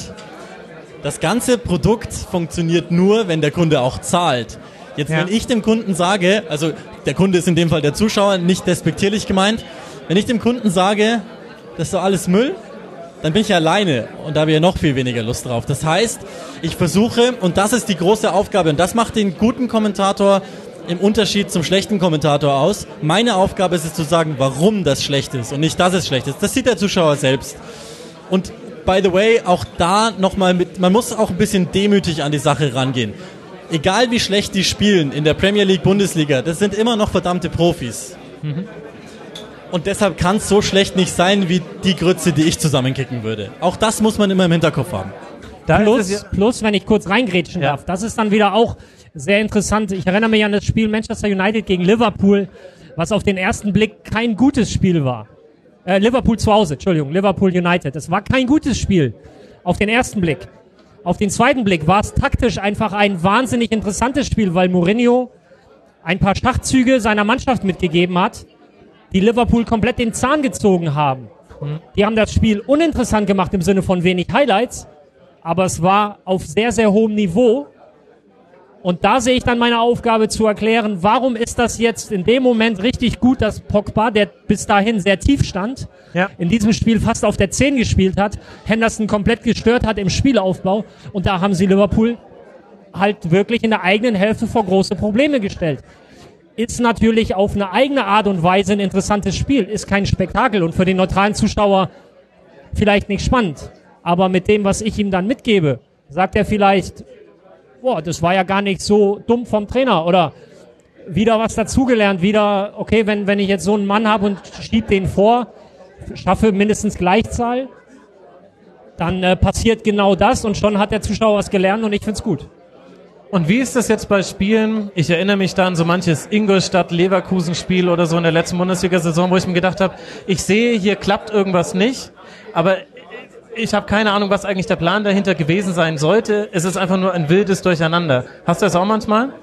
das ganze Produkt funktioniert nur, wenn der Kunde auch zahlt. Jetzt, Ja. wenn ich dem Kunden sage, also der Kunde ist in dem Fall der Zuschauer, nicht despektierlich gemeint, wenn ich dem Kunden sage, das ist doch alles Müll, dann bin ich alleine und da habe ich ja noch viel weniger Lust drauf. Das heißt, ich versuche, und das ist die große Aufgabe, und das macht den guten Kommentator im Unterschied zum schlechten Kommentator aus. Meine Aufgabe ist es zu sagen, warum das schlecht ist und nicht, dass es schlecht ist. Das sieht der Zuschauer selbst. Und by the way, auch da nochmal mit, man muss auch ein bisschen demütig an die Sache rangehen. Egal wie schlecht die spielen in der Premier League, Bundesliga, das sind immer noch verdammte Profis. Und deshalb kann es so schlecht nicht sein wie die Grütze, die ich zusammenkicken würde. Auch das muss man immer im Hinterkopf haben. Da Plus, ja, plus, wenn ich kurz reingrätschen Ja. darf, das ist dann wieder auch sehr interessant. Ich erinnere mich an das Spiel Manchester United gegen Liverpool, was auf den ersten Blick kein gutes Spiel war. Äh, Liverpool zu Hause, Entschuldigung, Liverpool United. Es war kein gutes Spiel auf den ersten Blick. Auf den zweiten Blick war es taktisch einfach ein wahnsinnig interessantes Spiel, weil Mourinho ein paar Schachzüge seiner Mannschaft mitgegeben hat, die Liverpool komplett den Zahn gezogen haben. Die haben das Spiel uninteressant gemacht im Sinne von wenig Highlights, aber es war auf sehr, sehr hohem Niveau. Und da sehe ich dann meine Aufgabe zu erklären, warum ist das jetzt in dem Moment richtig gut, dass Pogba, der bis dahin sehr tief stand, Ja. in diesem Spiel fast auf der 10 gespielt hat, Henderson komplett gestört hat im Spielaufbau und da haben sie Liverpool halt wirklich in der eigenen Hälfte vor große Probleme gestellt. Ist natürlich auf eine eigene Art und Weise ein interessantes Spiel, ist kein Spektakel und für den neutralen Zuschauer vielleicht nicht spannend. Aber mit dem, was ich ihm dann mitgebe, sagt er vielleicht, boah, das war ja gar nicht so dumm vom Trainer oder wieder was dazugelernt, wieder, okay, wenn, wenn ich jetzt so einen Mann habe und schieb den vor, schaffe mindestens Gleichzahl, dann äh, passiert genau das und schon hat der Zuschauer was gelernt und ich find's gut. Und wie ist das jetzt bei Spielen? Ich erinnere mich da an so manches Ingolstadt-Leverkusen-Spiel oder so in der letzten Bundesliga-Saison, wo ich mir gedacht habe, ich sehe, hier klappt irgendwas nicht, aber ich habe keine Ahnung, was eigentlich der Plan dahinter gewesen sein sollte. Es ist einfach nur ein wildes Durcheinander. Hast du das auch manchmal?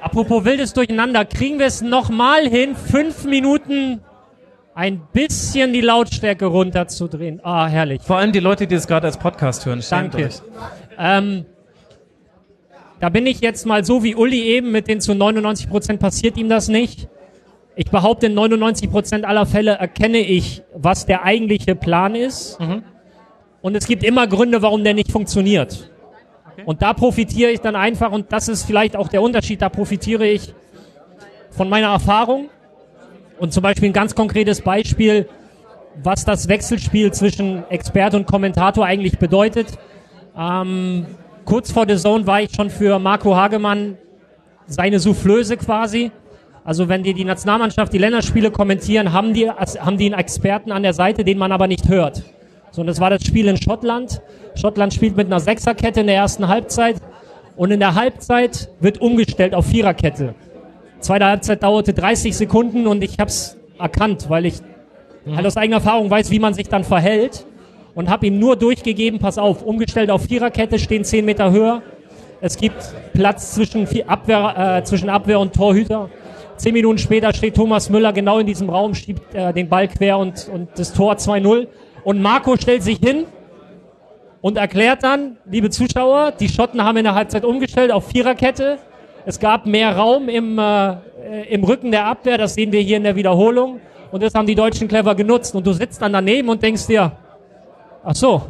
Apropos wildes Durcheinander, kriegen wir es nochmal hin, fünf Minuten ein bisschen die Lautstärke runterzudrehen. Ah, herrlich. Vor allem die Leute, die es gerade als Podcast hören. Danke. Ähm, da bin ich jetzt mal so wie Uli eben, mit den zu 99 Prozent passiert ihm das nicht. Ich behaupte, in 99 Prozent aller Fälle erkenne ich, was der eigentliche Plan ist. Und es gibt immer Gründe, warum der nicht funktioniert. Und da profitiere ich dann einfach, und das ist vielleicht auch der Unterschied, da profitiere ich von meiner Erfahrung. Und zum Beispiel ein ganz konkretes Beispiel, was das Wechselspiel zwischen Experte und Kommentator eigentlich bedeutet. Ähm, kurz vor der Zone war ich schon für Marco Hagemann seine Soufflöse quasi. Also wenn die die Nationalmannschaft die Länderspiele kommentieren, haben die, haben die einen Experten an der Seite, den man aber nicht hört. Und das war das Spiel in Schottland. Schottland spielt mit einer Sechserkette in der ersten Halbzeit und in der Halbzeit wird umgestellt auf Viererkette. Zweite Halbzeit dauerte 30 Sekunden und ich habe es erkannt, weil ich halt aus eigener Erfahrung weiß, wie man sich dann verhält und habe ihm nur durchgegeben, pass auf, umgestellt auf Viererkette, stehen 10 Meter höher. Es gibt Platz zwischen, Abwehr, äh, zwischen Abwehr und Torhüter. Zehn Minuten später steht Thomas Müller genau in diesem Raum, schiebt äh, den Ball quer und, und das Tor 2-0. Und Marco stellt sich hin und erklärt dann, liebe Zuschauer, die Schotten haben in der Halbzeit umgestellt auf Viererkette. Es gab mehr Raum im, äh, im Rücken der Abwehr, das sehen wir hier in der Wiederholung. Und das haben die Deutschen clever genutzt. Und du sitzt dann daneben und denkst dir, ach so,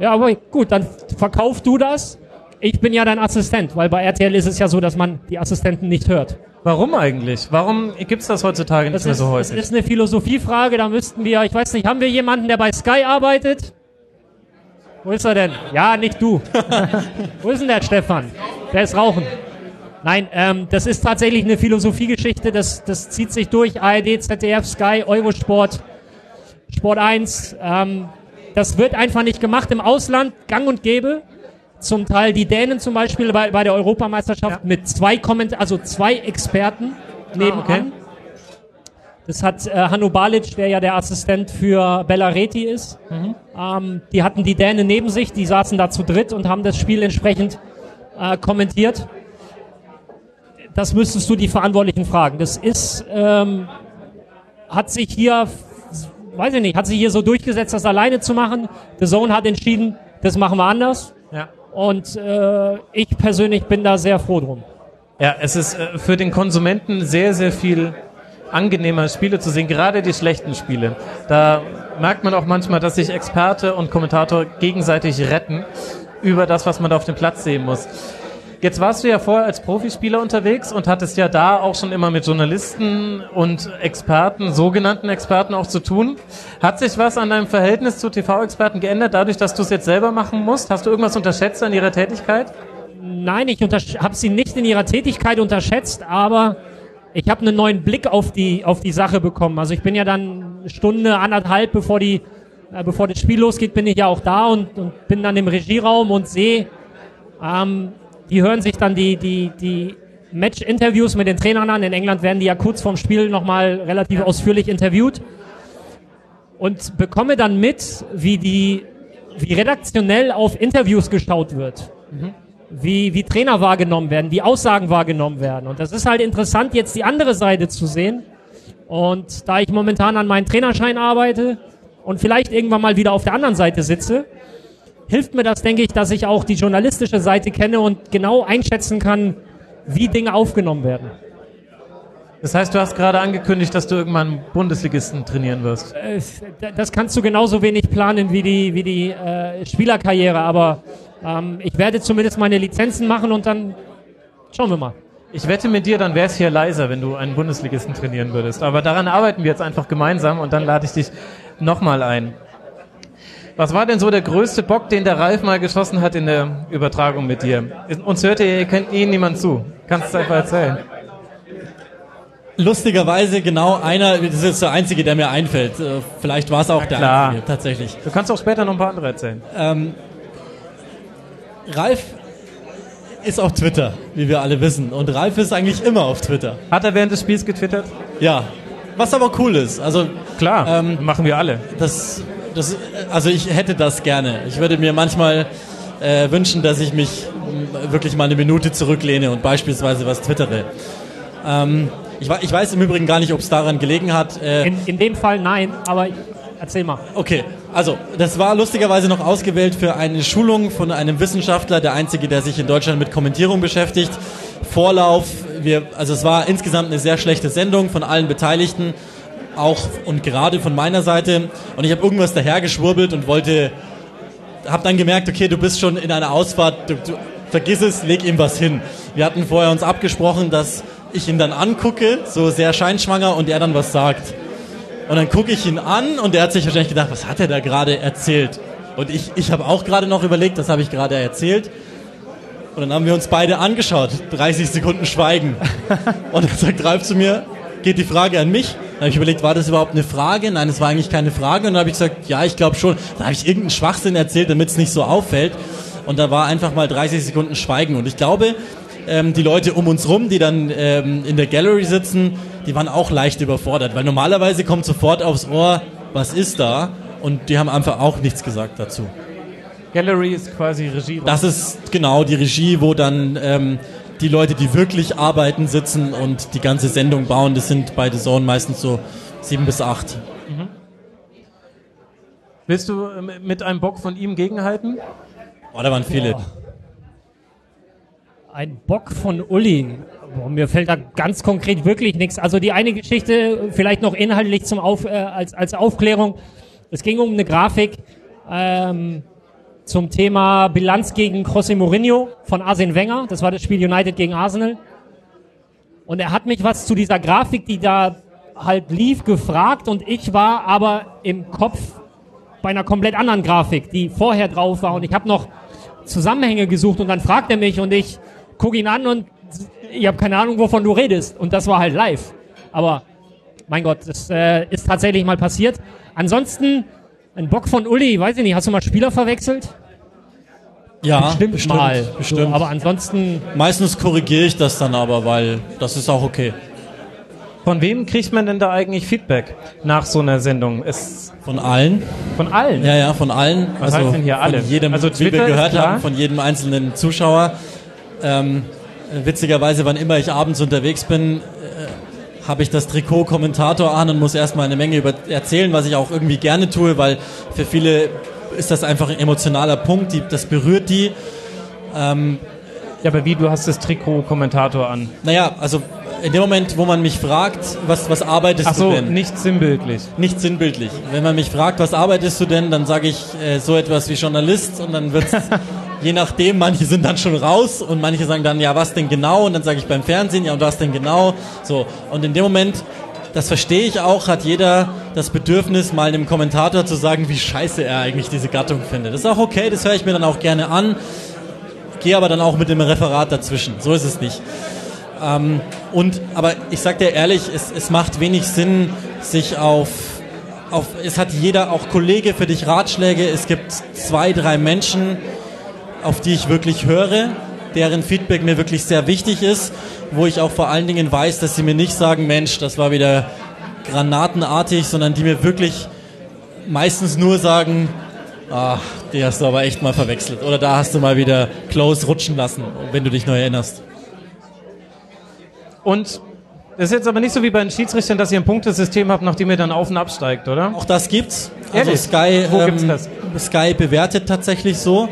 ja, aber gut, dann verkauf du das. Ich bin ja dein Assistent, weil bei RTL ist es ja so, dass man die Assistenten nicht hört. Warum eigentlich? Warum gibt's das heutzutage nicht Das mehr ist, so das häufig? ist eine Philosophiefrage, da müssten wir, ich weiß nicht, haben wir jemanden, der bei Sky arbeitet? Wo ist er denn? Ja, nicht du. Wo ist denn der Stefan? Der ist rauchen. Nein, ähm, das ist tatsächlich eine Philosophiegeschichte, das, das zieht sich durch. ARD, ZDF, Sky, Eurosport, Sport 1. Ähm, das wird einfach nicht gemacht im Ausland, gang und gäbe. Zum Teil die Dänen zum Beispiel bei, bei der Europameisterschaft mit zwei Komment also zwei Experten nebenan. okay. Das hat äh, Hanno Balic, der ja der Assistent für Bellareti ist. Ähm, die hatten die Dänen neben sich, die saßen da zu dritt und haben das Spiel entsprechend äh, kommentiert. Das müsstest du die Verantwortlichen fragen. Das ist, ähm, hat sich hier, weiß ich nicht, hat sich hier so durchgesetzt, das alleine zu machen. The Zone hat entschieden, das machen wir anders. Ja. Und äh, ich persönlich bin da sehr froh drum. Ja, es ist äh, für den Konsumenten sehr, sehr viel angenehmer, Spiele zu sehen, gerade die schlechten Spiele. Da merkt man auch manchmal, dass sich Experte und Kommentator gegenseitig retten über das, was man da auf dem Platz sehen muss. Jetzt warst du ja vorher als Profispieler unterwegs und hattest ja da auch schon immer mit Journalisten und Experten, sogenannten Experten auch zu tun. Hat sich was an deinem Verhältnis zu TV-Experten geändert, dadurch, dass du es jetzt selber machen musst? Hast du irgendwas unterschätzt an ihrer Tätigkeit? Nein, ich habe sie nicht in ihrer Tätigkeit unterschätzt, aber ich habe einen neuen Blick auf die, auf die Sache bekommen. Also ich bin ja dann Stunde, anderthalb, bevor, die, äh, bevor das Spiel losgeht, bin ich ja auch da und, und bin dann im Regieraum und sehe, ähm, die hören sich dann die, die, die Match-Interviews mit den Trainern an. In England werden die ja kurz vorm Spiel nochmal relativ ausführlich interviewt und bekomme dann mit, wie die, wie redaktionell auf Interviews geschaut wird wie, wie Trainer wahrgenommen werden, wie Aussagen wahrgenommen werden. Und das ist halt interessant, jetzt die andere Seite zu sehen. Und da ich momentan an meinem Trainerschein arbeite und vielleicht irgendwann mal wieder auf der anderen Seite sitze, hilft mir das, denke ich, dass ich auch die journalistische Seite kenne und genau einschätzen kann, wie Dinge aufgenommen werden. Das heißt, du hast gerade angekündigt, dass du irgendwann Bundesligisten trainieren wirst. Äh, Das kannst du genauso wenig planen wie die, wie die äh, Spielerkarriere, aber ähm, ich werde zumindest meine Lizenzen machen und dann schauen wir mal. Ich wette mit dir, dann wär's hier leiser, wenn du einen Bundesligisten trainieren würdest. Aber daran arbeiten wir jetzt einfach gemeinsam und dann lade ich dich nochmal ein. Was war denn so der größte Bock, den der Ralf mal geschossen hat in der Übertragung mit dir? Uns hört ihr, ihr kennt ihn niemand zu. Kannst du es einfach erzählen? Lustigerweise genau einer, das ist der einzige, der mir einfällt. Äh, Vielleicht war es auch der einzige, tatsächlich. Du kannst auch später noch ein paar andere erzählen. Ähm, Ralf ist auf Twitter, wie wir alle wissen. Und Ralf ist eigentlich immer auf Twitter. Hat er während des Spiels getwittert? Ja. Was aber cool ist. Also Klar, Ähm, machen wir alle. das, das, also ich hätte das gerne. Ich würde mir manchmal äh, wünschen, dass ich mich m, wirklich mal eine Minute zurücklehne und beispielsweise was twittere. Ähm, ich, ich weiß im Übrigen gar nicht, ob es daran gelegen hat. Äh, In, in dem Fall nein, aber erzähl mal. Okay, also das war lustigerweise noch ausgewählt für eine Schulung von einem Wissenschaftler, der einzige, der sich in Deutschland mit Kommentierung beschäftigt. Vorlauf, wir, also es war insgesamt eine sehr schlechte Sendung von allen Beteiligten, auch und gerade von meiner Seite. Und ich habe irgendwas dahergeschwurbelt und wollte, habe dann gemerkt, okay, du bist schon in einer Ausfahrt, du, du, vergiss es, leg ihm was hin. Wir hatten vorher uns abgesprochen, dass ich ihn dann angucke, so sehr scheinschwanger, und er dann was sagt. Und dann gucke ich ihn an und er hat sich wahrscheinlich gedacht, was hat er da gerade erzählt? Und ich, ich habe auch gerade noch überlegt, das habe ich gerade erzählt. Und dann haben wir uns beide angeschaut. 30 Sekunden Schweigen. Und dann sagt Ralf zu mir, geht die Frage an mich? Dann habe ich überlegt, war das überhaupt eine Frage? Nein, es war eigentlich keine Frage. Und dann habe ich gesagt, ja, ich glaube schon. Dann habe ich irgendeinen Schwachsinn erzählt, damit es nicht so auffällt. Und da war einfach mal 30 Sekunden Schweigen. Und ich glaube, ähm, die Leute um uns rum, die dann ähm, in der Gallery sitzen, die waren auch leicht überfordert. Weil normalerweise kommt sofort aufs Ohr, was ist da? Und die haben einfach auch nichts gesagt dazu. Gallery ist quasi Regie. Das ist genau die Regie, wo dann ähm, die Leute, die wirklich arbeiten, sitzen und die ganze Sendung bauen. Das sind bei The Zone meistens so sieben bis acht. Willst du äh, mit einem Bock von ihm gegenhalten? Oh, da waren viele. Boah. Ein Bock von Uli. Boah, mir fällt da ganz konkret wirklich nichts. Also die eine Geschichte, vielleicht noch inhaltlich zum Auf, äh, als, als Aufklärung. Es ging um eine Grafik. Ähm, zum Thema Bilanz gegen José Mourinho von Arsene Wenger. Das war das Spiel United gegen Arsenal. Und er hat mich was zu dieser Grafik, die da halt lief, gefragt und ich war aber im Kopf bei einer komplett anderen Grafik, die vorher drauf war und ich habe noch Zusammenhänge gesucht und dann fragt er mich und ich gucke ihn an und ich habe keine Ahnung, wovon du redest. Und das war halt live. Aber mein Gott, das äh, ist tatsächlich mal passiert. Ansonsten, ein Bock von Uli, weiß ich nicht, hast du mal Spieler verwechselt? Ja, bestimmt, bestimmt mal. Bestimmt. So, aber ansonsten, Meistens korrigiere ich das dann aber, weil das ist auch okay. Von wem kriegt man denn da eigentlich Feedback nach so einer Sendung? Ist Von allen. von allen. Ja, ja, von allen. Was heißt denn hier alle? Von jedem, Also wie Twitter wir ist gehört haben, von jedem einzelnen Zuschauer. Ähm, witzigerweise, wann immer ich abends unterwegs bin, habe ich das Trikot Kommentator an und muss erstmal eine Menge über erzählen, was ich auch irgendwie gerne tue, weil für viele ist das einfach ein emotionaler Punkt, die, das berührt die. Ähm, Ja, aber wie, du hast das Trikot Kommentator an. naja, also in dem Moment, wo man mich fragt, was, was arbeitest Ach so, du denn? nicht sinnbildlich. Nicht sinnbildlich. Wenn man mich fragt, was arbeitest du denn, dann sage ich äh, so etwas wie Journalist und dann wird's je nachdem, manche sind dann schon raus und manche sagen dann, ja, was denn genau? Und dann sage ich beim Fernsehen, ja, und was denn genau? So. Und in dem Moment, das verstehe ich auch, hat jeder das Bedürfnis, mal einem Kommentator zu sagen, wie scheiße er eigentlich diese Gattung findet. Das ist auch okay, das höre ich mir dann auch gerne an, gehe aber dann auch mit dem Referat dazwischen. So ist es nicht. Ähm, und, aber ich sag dir ehrlich, es, es macht wenig Sinn, sich auf, auf, es hat jeder, auch Kollege für dich Ratschläge. Es gibt zwei, drei Menschen, auf die ich wirklich höre, deren Feedback mir wirklich sehr wichtig ist, wo ich auch vor allen Dingen weiß, dass sie mir nicht sagen, Mensch, das war wieder granatenartig, sondern die mir wirklich meistens nur sagen, ach, die hast du aber echt mal verwechselt. Oder da hast du mal wieder close rutschen lassen, wenn du dich neu erinnerst. Und das ist jetzt aber nicht so wie bei den Schiedsrichtern, dass ihr ein Punktesystem habt, nachdem ihr dann auf und absteigt, oder? Auch das gibt's. Also Ehrlich? Sky, Wo gibt's das? Sky bewertet tatsächlich so.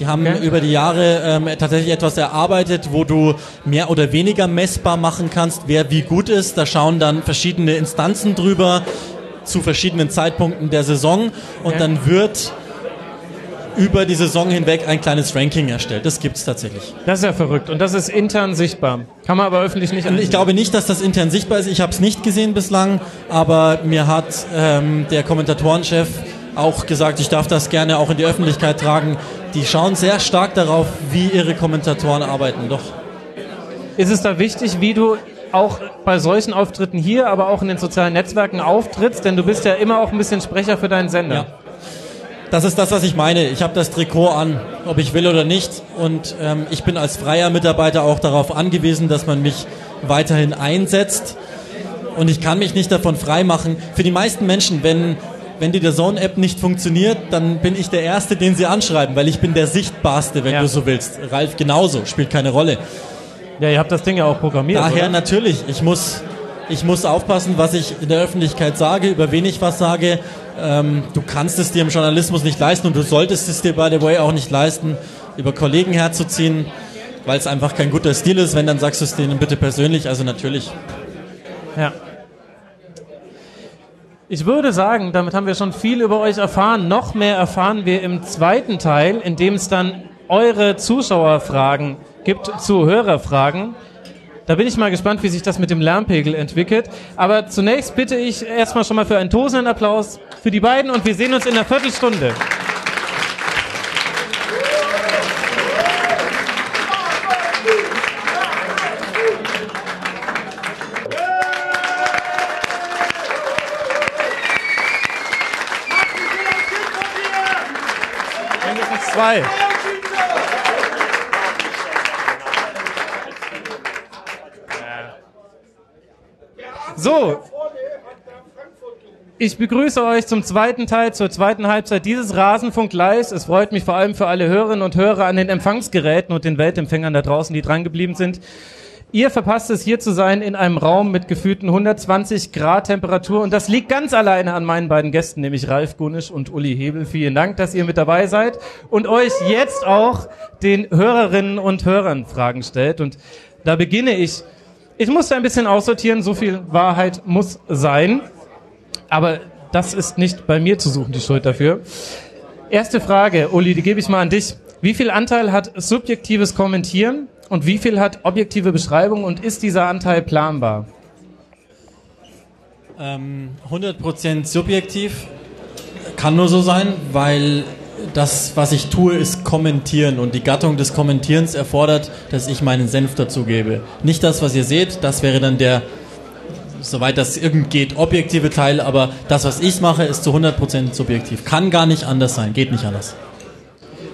Die haben Okay. über die Jahre ähm, tatsächlich etwas erarbeitet, wo du mehr oder weniger messbar machen kannst, wer wie gut ist. Da schauen dann verschiedene Instanzen drüber zu verschiedenen Zeitpunkten der Saison und Okay. dann wird über die Saison hinweg ein kleines Ranking erstellt. Das gibt's tatsächlich. Das ist ja verrückt. Und das ist intern sichtbar. Kann man aber öffentlich nicht Und ich ansehen. glaube nicht, dass das intern sichtbar ist. Ich habe es nicht gesehen bislang, aber mir hat ähm, der Kommentatorenchef auch gesagt, ich darf das gerne auch in die Öffentlichkeit tragen. Die schauen sehr stark darauf, wie ihre Kommentatoren arbeiten. Doch. Ist es da wichtig, wie du auch bei solchen Auftritten hier, aber auch in den sozialen Netzwerken auftrittst? Denn du bist ja immer auch ein bisschen Sprecher für deinen Sender. Ja. Das ist das, was ich meine. Ich habe das Trikot an, ob ich will oder nicht. Und ähm, ich bin als freier Mitarbeiter auch darauf angewiesen, dass man mich weiterhin einsetzt. Und ich kann mich nicht davon freimachen. Für die meisten Menschen, wenn, wenn die der Zone-App nicht funktioniert, dann bin ich der Erste, den sie anschreiben, weil ich bin der Sichtbarste, wenn Ja. du so willst. Ralf genauso, spielt keine Rolle. Ja, ihr habt das Ding ja auch programmiert. Daher oder? natürlich, ich muss, ich muss aufpassen, was ich in der Öffentlichkeit sage, über wen ich was sage. Ähm, du kannst es dir im Journalismus nicht leisten und du solltest es dir, by the way, auch nicht leisten, über Kollegen herzuziehen, weil es einfach kein guter Stil ist. Wenn, dann sagst du es denen bitte persönlich, also natürlich. Ja. Ich würde sagen, damit haben wir schon viel über euch erfahren. Noch mehr erfahren wir im zweiten Teil, in dem es dann eure Zuschauerfragen gibt zu Hörerfragen. Da bin ich mal gespannt, wie sich das mit dem Lärmpegel entwickelt. Aber zunächst bitte ich erstmal schon mal für einen tosenden Applaus für die beiden und wir sehen uns in einer Viertelstunde. Zwei. So, ich begrüße euch zum zweiten Teil, zur zweiten Halbzeit dieses Rasenfunk Live. Es freut mich vor allem für alle Hörerinnen und Hörer an den Empfangsgeräten und den Weltempfängern da draußen, die dran geblieben sind. Ihr verpasst es hier zu sein in einem Raum mit gefühlten 120 Grad Temperatur und das liegt ganz alleine an meinen beiden Gästen, nämlich Ralf Gunisch und Uli Hebel. Vielen Dank, dass ihr mit dabei seid und euch jetzt auch den Hörerinnen und Hörern Fragen stellt. Und da beginne ich. Ich musste ein bisschen aussortieren, so viel Wahrheit muss sein. Aber das ist nicht bei mir zu suchen, die Schuld dafür. Erste Frage, Uli, die gebe ich mal an dich. Wie viel Anteil hat subjektives Kommentieren und wie viel hat objektive Beschreibung und ist dieser Anteil planbar? Ähm, 100% subjektiv kann nur so sein, weil das, was ich tue, ist kommentieren und die Gattung des Kommentierens erfordert, dass ich meinen Senf dazu gebe. Nicht das, was ihr seht, das wäre dann der, soweit das irgend geht, objektive Teil, aber das, was ich mache, ist zu 100% subjektiv. Kann gar nicht anders sein, geht nicht anders.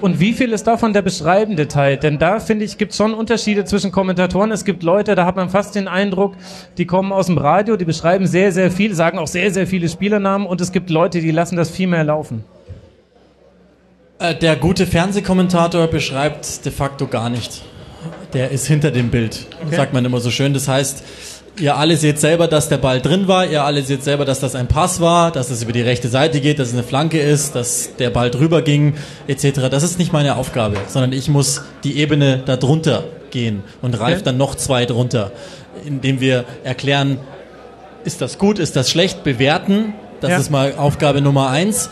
Und wie viel ist davon der beschreibende Teil? Denn da, finde ich, gibt es schon Unterschiede zwischen Kommentatoren. Es gibt Leute, da hat man fast den Eindruck, die kommen aus dem Radio, die beschreiben sehr, sehr viel, sagen auch sehr, sehr viele Spielernamen und es gibt Leute, die lassen das viel mehr laufen. Äh, der gute Fernsehkommentator beschreibt de facto gar nicht. Der ist hinter dem Bild, okay. sagt man immer so schön. Das heißt, ihr alle seht selber, dass der Ball drin war, ihr alle seht selber, dass das ein Pass war, dass es über die rechte Seite geht, dass es eine Flanke ist, dass der Ball drüber ging, etc. Das ist nicht meine Aufgabe, sondern ich muss die Ebene da drunter gehen und Ralf okay. dann noch zwei drunter, indem wir erklären, ist das gut, ist das schlecht, bewerten. Das ja. ist mal Aufgabe Nummer eins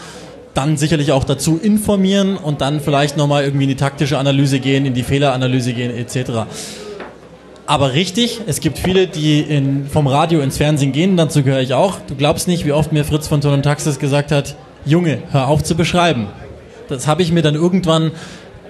dann sicherlich auch dazu informieren und dann vielleicht nochmal irgendwie in die taktische Analyse gehen, in die Fehleranalyse gehen etc. Aber richtig, es gibt viele, die in, vom Radio ins Fernsehen gehen, dazu gehöre ich auch. Du glaubst nicht, wie oft mir Fritz von Ton und Taxis gesagt hat, Junge, hör auf zu beschreiben. Das habe ich mir dann irgendwann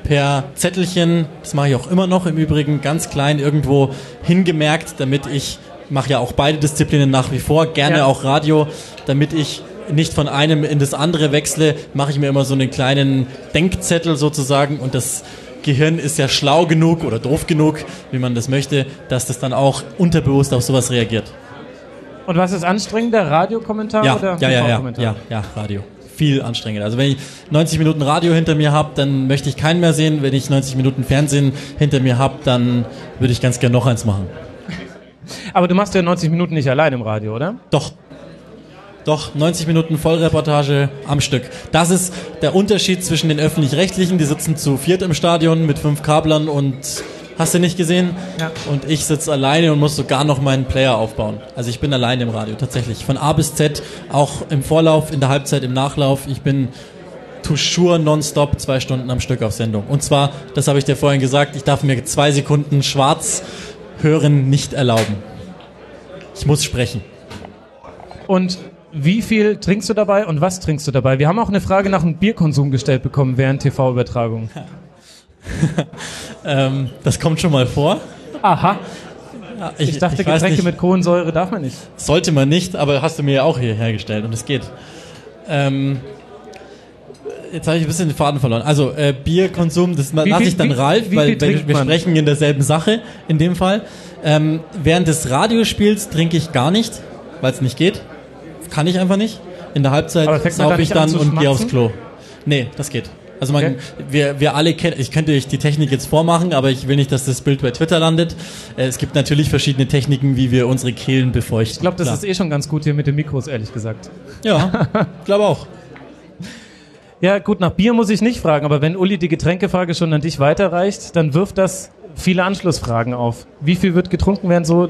per Zettelchen, das mache ich auch immer noch im Übrigen, ganz klein irgendwo hingemerkt, damit ich, mache ja auch beide Disziplinen nach wie vor, gerne ja. auch Radio, damit ich nicht von einem in das andere wechsle, mache ich mir immer so einen kleinen Denkzettel sozusagen und das Gehirn ist ja schlau genug oder doof genug, wie man das möchte, dass das dann auch unterbewusst auf sowas reagiert. Und was ist anstrengender, Radiokommentar ja, oder ja, ja, ja, ja, ja, Radio. Viel anstrengender. Also wenn ich 90 Minuten Radio hinter mir habe, dann möchte ich keinen mehr sehen. Wenn ich 90 Minuten Fernsehen hinter mir habe, dann würde ich ganz gerne noch eins machen. Aber du machst ja 90 Minuten nicht allein im Radio, oder? Doch. Doch, 90 Minuten Vollreportage am Stück. Das ist der Unterschied zwischen den Öffentlich-Rechtlichen, die sitzen zu viert im Stadion mit fünf Kablern und hast du nicht gesehen? Ja. Und ich sitze alleine und muss sogar noch meinen Player aufbauen. Also ich bin alleine im Radio, tatsächlich. Von A bis Z, auch im Vorlauf, in der Halbzeit, im Nachlauf. Ich bin toujours nonstop zwei Stunden am Stück auf Sendung. Und zwar, das habe ich dir vorhin gesagt, ich darf mir zwei Sekunden schwarz hören nicht erlauben. Ich muss sprechen. Und wie viel trinkst du dabei und was trinkst du dabei? Wir haben auch eine Frage nach dem Bierkonsum gestellt bekommen während TV-Übertragung. ähm, das kommt schon mal vor. Aha. Ich, ich dachte, ich Getränke mit Kohlensäure darf man nicht. Sollte man nicht, aber hast du mir ja auch hier hergestellt und es geht. Ähm, jetzt habe ich ein bisschen den Faden verloren. Also äh, Bierkonsum, das lasse ich dann wie, Ralf, wie weil wir, wir sprechen in derselben Sache in dem Fall. Ähm, während des Radiospiels trinke ich gar nicht, weil es nicht geht kann ich einfach nicht. In der Halbzeit saufe ich dann und gehe aufs Klo. Nee, das geht. Also man, okay. wir, wir alle kennen, ich könnte euch die Technik jetzt vormachen, aber ich will nicht, dass das Bild bei Twitter landet. Äh, es gibt natürlich verschiedene Techniken, wie wir unsere Kehlen befeuchten. Ich glaube, das Klar. ist eh schon ganz gut hier mit den Mikros, ehrlich gesagt. Ja, glaube auch. Ja, gut, nach Bier muss ich nicht fragen, aber wenn Uli die Getränkefrage schon an dich weiterreicht, dann wirft das viele Anschlussfragen auf. Wie viel wird getrunken werden so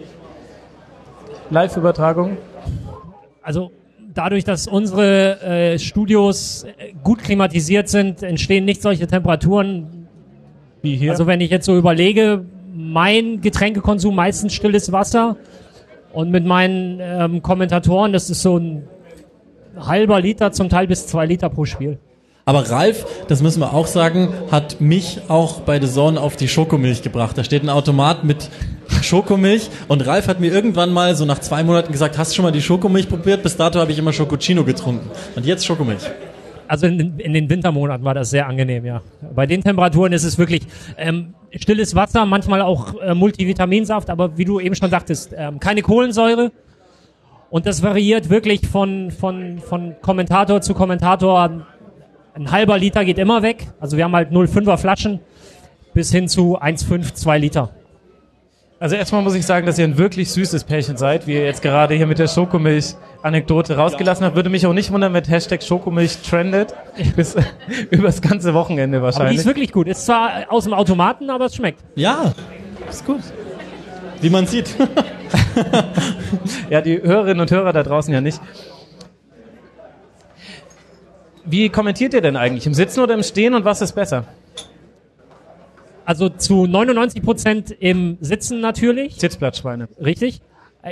Live-Übertragung? Also dadurch, dass unsere äh, Studios äh, gut klimatisiert sind, entstehen nicht solche Temperaturen wie hier. Also wenn ich jetzt so überlege, mein Getränkekonsum meistens stilles Wasser und mit meinen ähm, Kommentatoren, das ist so ein halber Liter, zum Teil bis zwei Liter pro Spiel. Aber Ralf, das müssen wir auch sagen, hat mich auch bei The Zone auf die Schokomilch gebracht. Da steht ein Automat mit Schokomilch und Ralf hat mir irgendwann mal so nach zwei Monaten gesagt, hast du schon mal die Schokomilch probiert? Bis dato habe ich immer Schokocino getrunken. Und jetzt Schokomilch. Also in, in, den Wintermonaten war das sehr angenehm, ja. Bei den Temperaturen ist es wirklich ähm, stilles Wasser, manchmal auch äh, Multivitaminsaft, aber wie du eben schon sagtest, ähm, keine Kohlensäure. Und das variiert wirklich von, von, von Kommentator zu Kommentator. Ein halber Liter geht immer weg. Also wir haben halt 0,5er Flaschen bis hin zu 1,5, 2 Liter. Also erstmal muss ich sagen, dass ihr ein wirklich süßes Pärchen seid, wie ihr jetzt gerade hier mit der Schokomilch-Anekdote rausgelassen habt. Würde mich auch nicht wundern, wenn Hashtag Schokomilch trendet. Bis übers ganze Wochenende wahrscheinlich. Aber die ist wirklich gut. Ist zwar aus dem Automaten, aber es schmeckt. Ja, ist gut. Wie man sieht. ja, die Hörerinnen und Hörer da draußen ja nicht. Wie kommentiert ihr denn eigentlich? Im Sitzen oder im Stehen und was ist besser? Also zu 99 Prozent im Sitzen natürlich. Sitzplatzschweine. Richtig.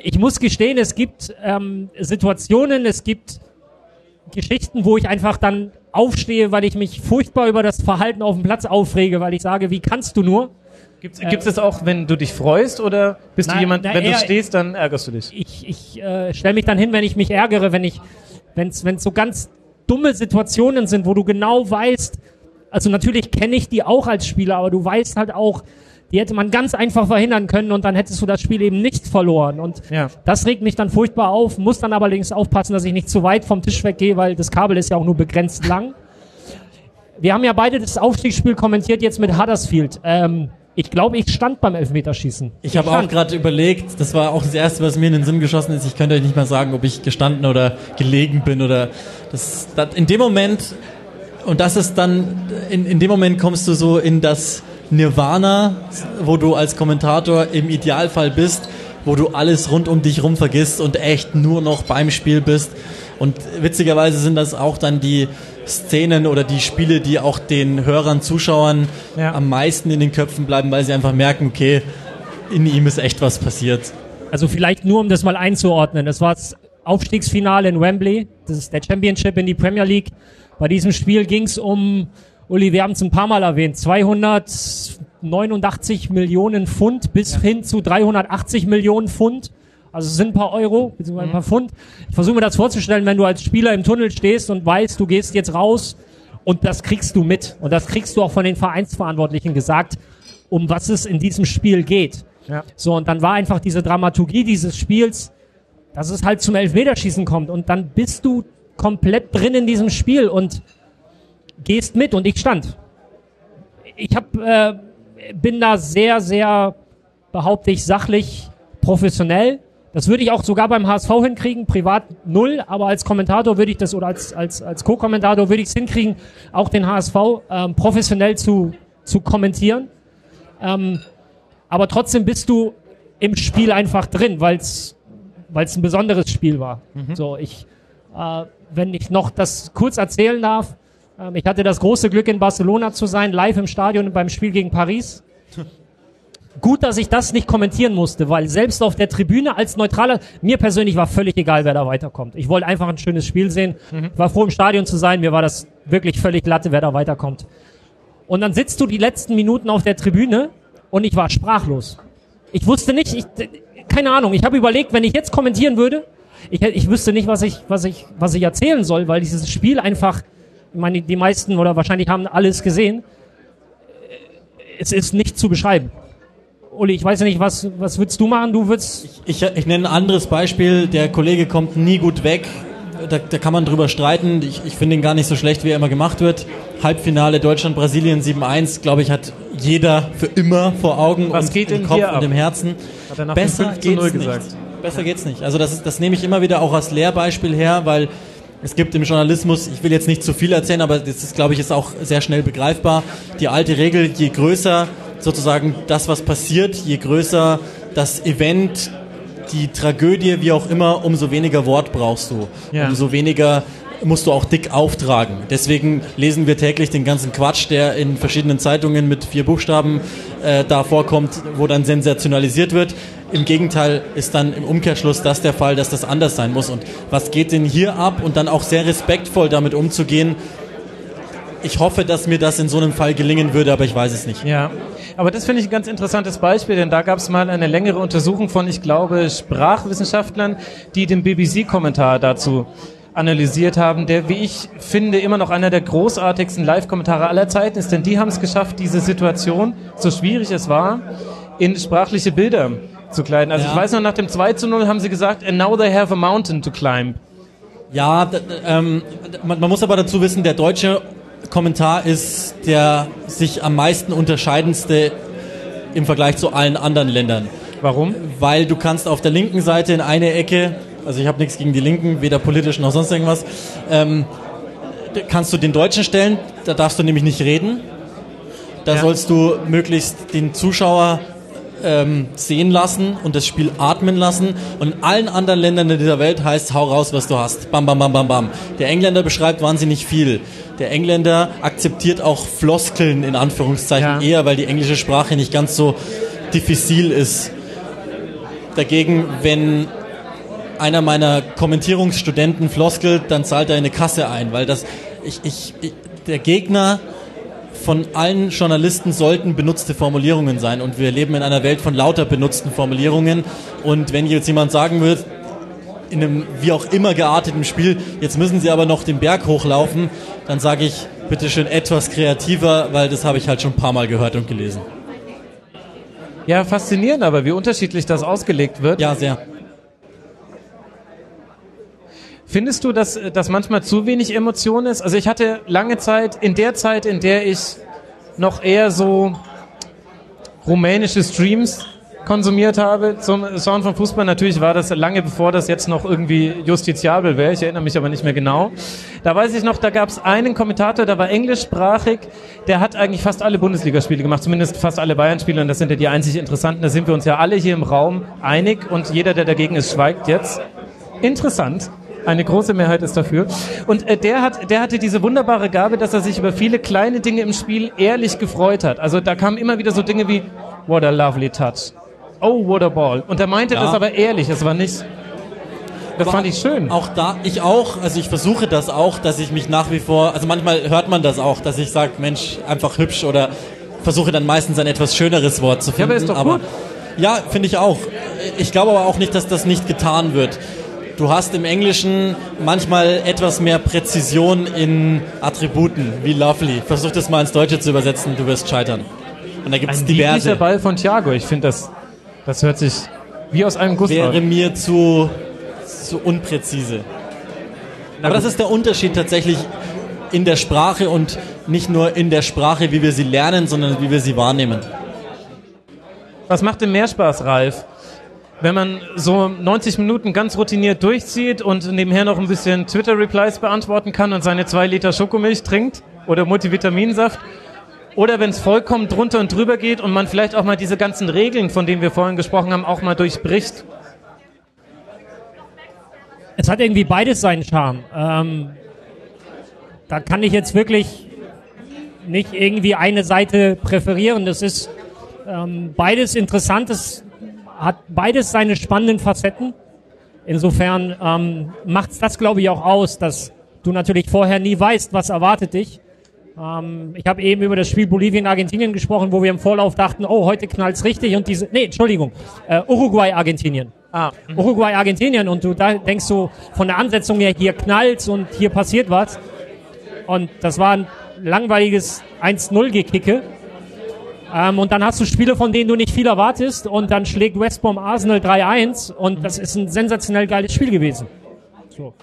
Ich muss gestehen, es gibt ähm, Situationen, es gibt Geschichten, wo ich einfach dann aufstehe, weil ich mich furchtbar über das Verhalten auf dem Platz aufrege, weil ich sage, wie kannst du nur? Gibt es das auch, wenn du dich freust oder bist du Nein, jemand, na, wenn du eher- stehst, dann ärgerst du dich? Ich, ich äh, stelle mich dann hin, wenn ich mich ärgere, wenn ich, wenn es so ganz dumme Situationen sind, wo du genau weißt, also natürlich kenne ich die auch als Spieler, aber du weißt halt auch, die hätte man ganz einfach verhindern können und dann hättest du das Spiel eben nicht verloren. Und Ja. das regt mich dann furchtbar auf, muss dann aber allerdings aufpassen, dass ich nicht zu weit vom Tisch weggehe, weil das Kabel ist ja auch nur begrenzt lang. Wir haben ja beide das Aufstiegsspiel kommentiert jetzt mit Huddersfield. Ähm, ich glaube, ich stand beim Elfmeterschießen. Ich habe auch gerade überlegt, das war auch das Erste, was mir in den Sinn geschossen ist. Ich könnte euch nicht mal sagen, ob ich gestanden oder gelegen bin oder das, das in dem Moment und das ist dann in, in dem Moment kommst du so in das Nirvana, wo du als Kommentator im Idealfall bist, wo du alles rund um dich rum vergisst und echt nur noch beim Spiel bist. Und witzigerweise sind das auch dann die Szenen oder die Spiele, die auch den Hörern, Zuschauern Ja. am meisten in den Köpfen bleiben, weil sie einfach merken, okay, in ihm ist echt was passiert. Also vielleicht nur, um das mal einzuordnen. Das war das Aufstiegsfinale in Wembley. Das ist der Championship in die Premier League. Bei diesem Spiel ging es um, Uli, wir haben es ein paar Mal erwähnt, 289 Millionen Pfund bis hin zu 380 Millionen Pfund. Also es sind ein paar Euro, beziehungsweise ein paar Pfund. Ich versuche mir das vorzustellen, wenn du als Spieler im Tunnel stehst und weißt, du gehst jetzt raus und das kriegst du mit. Und das kriegst du auch von den Vereinsverantwortlichen gesagt, um was es in diesem Spiel geht. Ja. So, und dann war einfach diese Dramaturgie dieses Spiels, dass es halt zum Elfmeterschießen kommt. Und dann bist du komplett drin in diesem Spiel und gehst mit. Und ich stand. Ich hab, äh, bin da sehr, sehr, behaupte ich, sachlich, professionell. Das würde ich auch sogar beim HSV hinkriegen, privat null, aber als Kommentator würde ich das, oder als, als, als Co-Kommentator würde ich es hinkriegen, auch den HSV ähm, professionell zu, zu kommentieren. Ähm, aber trotzdem bist du im Spiel einfach drin, weil es ein besonderes Spiel war. So, ich, wenn ich noch das kurz erzählen darf, ähm, ich hatte das große Glück in Barcelona zu sein, live im Stadion beim Spiel gegen Paris. Gut, dass ich das nicht kommentieren musste, weil selbst auf der Tribüne als Neutraler, mir persönlich war völlig egal, wer da weiterkommt. Ich wollte einfach ein schönes Spiel sehen, war froh im Stadion zu sein, mir war das wirklich völlig glatte, wer da weiterkommt. Und dann sitzt du die letzten Minuten auf der Tribüne und ich war sprachlos. Ich wusste nicht, ich, keine Ahnung, ich habe überlegt, wenn ich jetzt kommentieren würde, ich, ich wüsste nicht, was ich, was, ich, was ich erzählen soll, weil dieses Spiel einfach, ich meine, die meisten oder wahrscheinlich haben alles gesehen, es ist nicht zu beschreiben. Uli, ich weiß ja nicht, was, was würdest du machen? Du würdest, Ich, ich nenne ein anderes Beispiel. Der Kollege kommt nie gut weg. Da, da kann man drüber streiten. Ich, ich finde ihn gar nicht so schlecht, wie er immer gemacht wird. Halbfinale Deutschland-Brasilien 7-1, glaube ich, hat jeder für immer vor Augen Was und geht im Kopf und im Herzen. Hat er nach dem Besser 5 zu 0 geht's gesagt. Besser geht's nicht. Also das, das nehme ich immer wieder auch als Lehrbeispiel her, weil es gibt im Journalismus, ich will jetzt nicht zu viel erzählen, aber das ist, glaube ich, ist auch sehr schnell begreifbar. Die alte Regel, je größer sozusagen das, was passiert, je größer das Event, die Tragödie, wie auch immer, umso weniger Wort brauchst du. Ja. Umso weniger musst du auch dick auftragen. Deswegen lesen wir täglich den ganzen Quatsch, der in verschiedenen Zeitungen mit vier Buchstaben äh, da vorkommt, wo dann sensationalisiert wird. Im Gegenteil ist dann im Umkehrschluss das der Fall, dass das anders sein muss. Und was geht denn hier ab? Und dann auch sehr respektvoll damit umzugehen. Ich hoffe, dass mir das in so einem Fall gelingen würde, aber ich weiß es nicht. Ja, aber das finde ich ein ganz interessantes Beispiel, denn da gab es mal eine längere Untersuchung von, ich glaube, Sprachwissenschaftlern, die den BBC-Kommentar dazu analysiert haben, der, wie ich finde, immer noch einer der großartigsten Live-Kommentare aller Zeiten ist, denn die haben es geschafft, diese Situation, so schwierig es war, in sprachliche Bilder zu kleiden. Also Ja. ich weiß noch, nach dem 2 zu 0 haben sie gesagt, and now they have a mountain to climb. Ja, ähm, man, man muss aber dazu wissen, der deutsche Kommentar ist der sich am meisten unterscheidendste im Vergleich zu allen anderen Ländern. Warum? Weil du kannst auf der linken Seite in eine Ecke, also ich habe nichts gegen die Linken, weder politisch noch sonst irgendwas, ähm, kannst du den Deutschen stellen, da darfst du nämlich nicht reden. Da Ja. sollst du möglichst den Zuschauer ähm, sehen lassen und das Spiel atmen lassen. Und in allen anderen Ländern in dieser Welt heißt, hau raus, was du hast. Bam, bam, bam, bam, bam. Der Engländer beschreibt wahnsinnig viel. Der Engländer akzeptiert auch Floskeln in Anführungszeichen Ja. eher, weil die englische Sprache nicht ganz so diffizil ist. Dagegen, wenn einer meiner Kommentierungsstudenten floskelt, dann zahlt er in eine Kasse ein, weil das, ich, ich, ich der Gegner von allen Journalisten sollten benutzte Formulierungen sein und wir leben in einer Welt von lauter benutzten Formulierungen und wenn jetzt jemand sagen wird, in einem wie auch immer gearteten Spiel, jetzt müssen sie aber noch den Berg hochlaufen, dann sage ich, bitte schön etwas kreativer, weil das habe ich halt schon ein paar Mal gehört und gelesen. Ja, faszinierend aber, wie unterschiedlich das ausgelegt wird. Ja, sehr. Findest du, dass das manchmal zu wenig Emotion ist? Also ich hatte lange Zeit, in der Zeit, in der ich noch eher so rumänische Streams konsumiert habe zum Schauen von Fußball. Natürlich war das lange bevor das jetzt noch irgendwie justiziabel wäre. Ich erinnere mich aber nicht mehr genau. Da weiß ich noch, da gab es einen Kommentator, der war englischsprachig, der hat eigentlich fast alle Bundesligaspiele gemacht, zumindest fast alle Bayern-Spiele und das sind ja die einzig interessanten. Da sind wir uns ja alle hier im Raum einig und jeder, der dagegen ist, schweigt jetzt. Interessant. Eine große Mehrheit ist dafür. Und äh, der, hat, der hatte diese wunderbare Gabe, dass er sich über viele kleine Dinge im Spiel ehrlich gefreut hat. Also da kamen immer wieder so Dinge wie, what a lovely touch. Oh, what a ball. Und er meinte Ja. das aber ehrlich, das war nicht... Das Aber fand ich schön. Auch da, ich auch, also ich versuche das auch, dass ich mich nach wie vor, also manchmal hört man das auch, dass ich sage, Mensch, einfach hübsch oder versuche dann meistens ein etwas schöneres Wort zu Ja, finden. aber ist doch gut. Ja, finde ich auch. Ich glaube aber auch nicht, dass das nicht getan wird. Du hast im Englischen manchmal etwas mehr Präzision in Attributen, wie lovely. Versuch das mal ins Deutsche zu übersetzen, du wirst scheitern. Und da gibt es diverse. lieblicher Ball von Thiago. Ich finde, das, das hört sich wie aus einem Guss wäre an. mir zu, zu unpräzise. Aber das ist der Unterschied tatsächlich in der Sprache und nicht nur in der Sprache, wie wir sie lernen, sondern wie wir sie wahrnehmen. Was macht denn mehr Spaß, Ralf? Wenn man so 90 Minuten ganz routiniert durchzieht und nebenher noch ein bisschen Twitter-Replies beantworten kann und seine zwei Liter Schokomilch trinkt oder Multivitaminsaft? Oder wenn es vollkommen drunter und drüber geht und man vielleicht auch mal diese ganzen Regeln, von denen wir vorhin gesprochen haben, auch mal durchbricht? es hat irgendwie beides seinen Charme. Ähm, da kann ich jetzt wirklich nicht irgendwie eine Seite präferieren. Das ist ähm, beides interessant. Hat beides seine spannenden Facetten. Insofern ähm, macht das, glaube ich, auch aus, dass du natürlich vorher nie weißt, was erwartet dich. Ähm, ich habe eben über das Spiel Bolivien-Argentinien gesprochen, wo wir im Vorlauf dachten, oh, heute knallt's richtig und diese, nee, Entschuldigung, äh, Uruguay-Argentinien. Ah, Uruguay, Argentinien und du da denkst so von der Ansetzung her, hier knallt's und hier passiert was. Und das war ein langweiliges 1-0-Gekicke. Ähm, und dann hast du Spiele, von denen du nicht viel erwartest und dann schlägt West Brom Arsenal 3-1 und das ist ein sensationell geiles Spiel gewesen. So.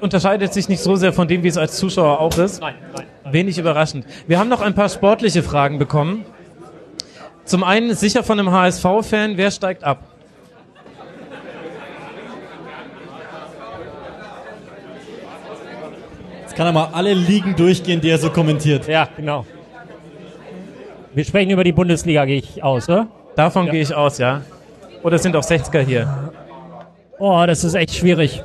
unterscheidet sich nicht so sehr von dem, wie es als Zuschauer auch ist. Nein, nein. Wenig überraschend. Wir haben noch ein paar sportliche Fragen bekommen. Zum einen sicher von einem HSV-Fan, wer steigt ab? Kann er mal alle Ligen durchgehen, die er so kommentiert. Ja, genau. Wir sprechen über die Bundesliga, gehe ich aus, oder? Davon gehe ich aus, ja. Oder es sind auch 60er hier? Oh, das ist echt schwierig.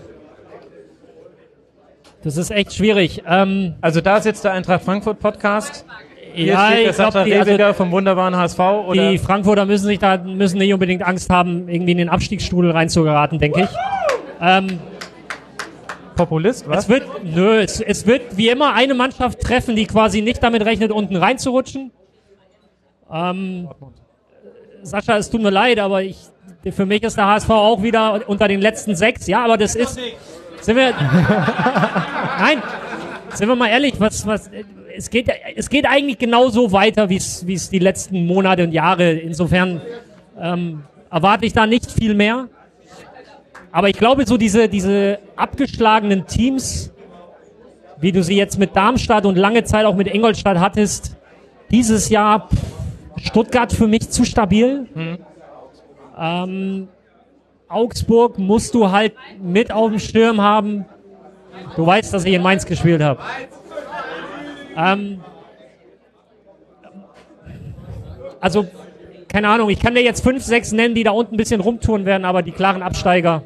Das ist echt schwierig. Ähm, Also da sitzt der Eintracht Frankfurt Podcast. Hier ja, steht der ich glaube, Sascha die, also vom wunderbaren HSV. Oder die Frankfurter müssen sich da müssen nicht unbedingt Angst haben, irgendwie in den Abstiegsstrudel reinzugeraten, denke ich. Ähm, Populist, was? es wird, nö, es, es wird wie immer eine Mannschaft treffen, die quasi nicht damit rechnet, unten reinzurutschen. Ähm, Sascha, es tut mir leid, aber ich, für mich ist der HSV auch wieder unter den letzten sechs. Ja, aber das ist, sind wir, nein, sind wir mal ehrlich, was, was, es geht, es geht eigentlich genauso weiter, wie es, wie es die letzten Monate und Jahre. Insofern ähm, erwarte ich da nicht viel mehr. Aber ich glaube, so diese, diese abgeschlagenen Teams, wie du sie jetzt mit Darmstadt und lange Zeit auch mit Ingolstadt hattest, dieses Jahr pff, Stuttgart für mich zu stabil. Ähm, Augsburg musst du halt mit auf dem Sturm haben. Du weißt, dass ich in Mainz gespielt habe. Ähm, also keine Ahnung, ich kann dir jetzt fünf, sechs nennen, die da unten ein bisschen rumtouren werden, aber die klaren Absteiger.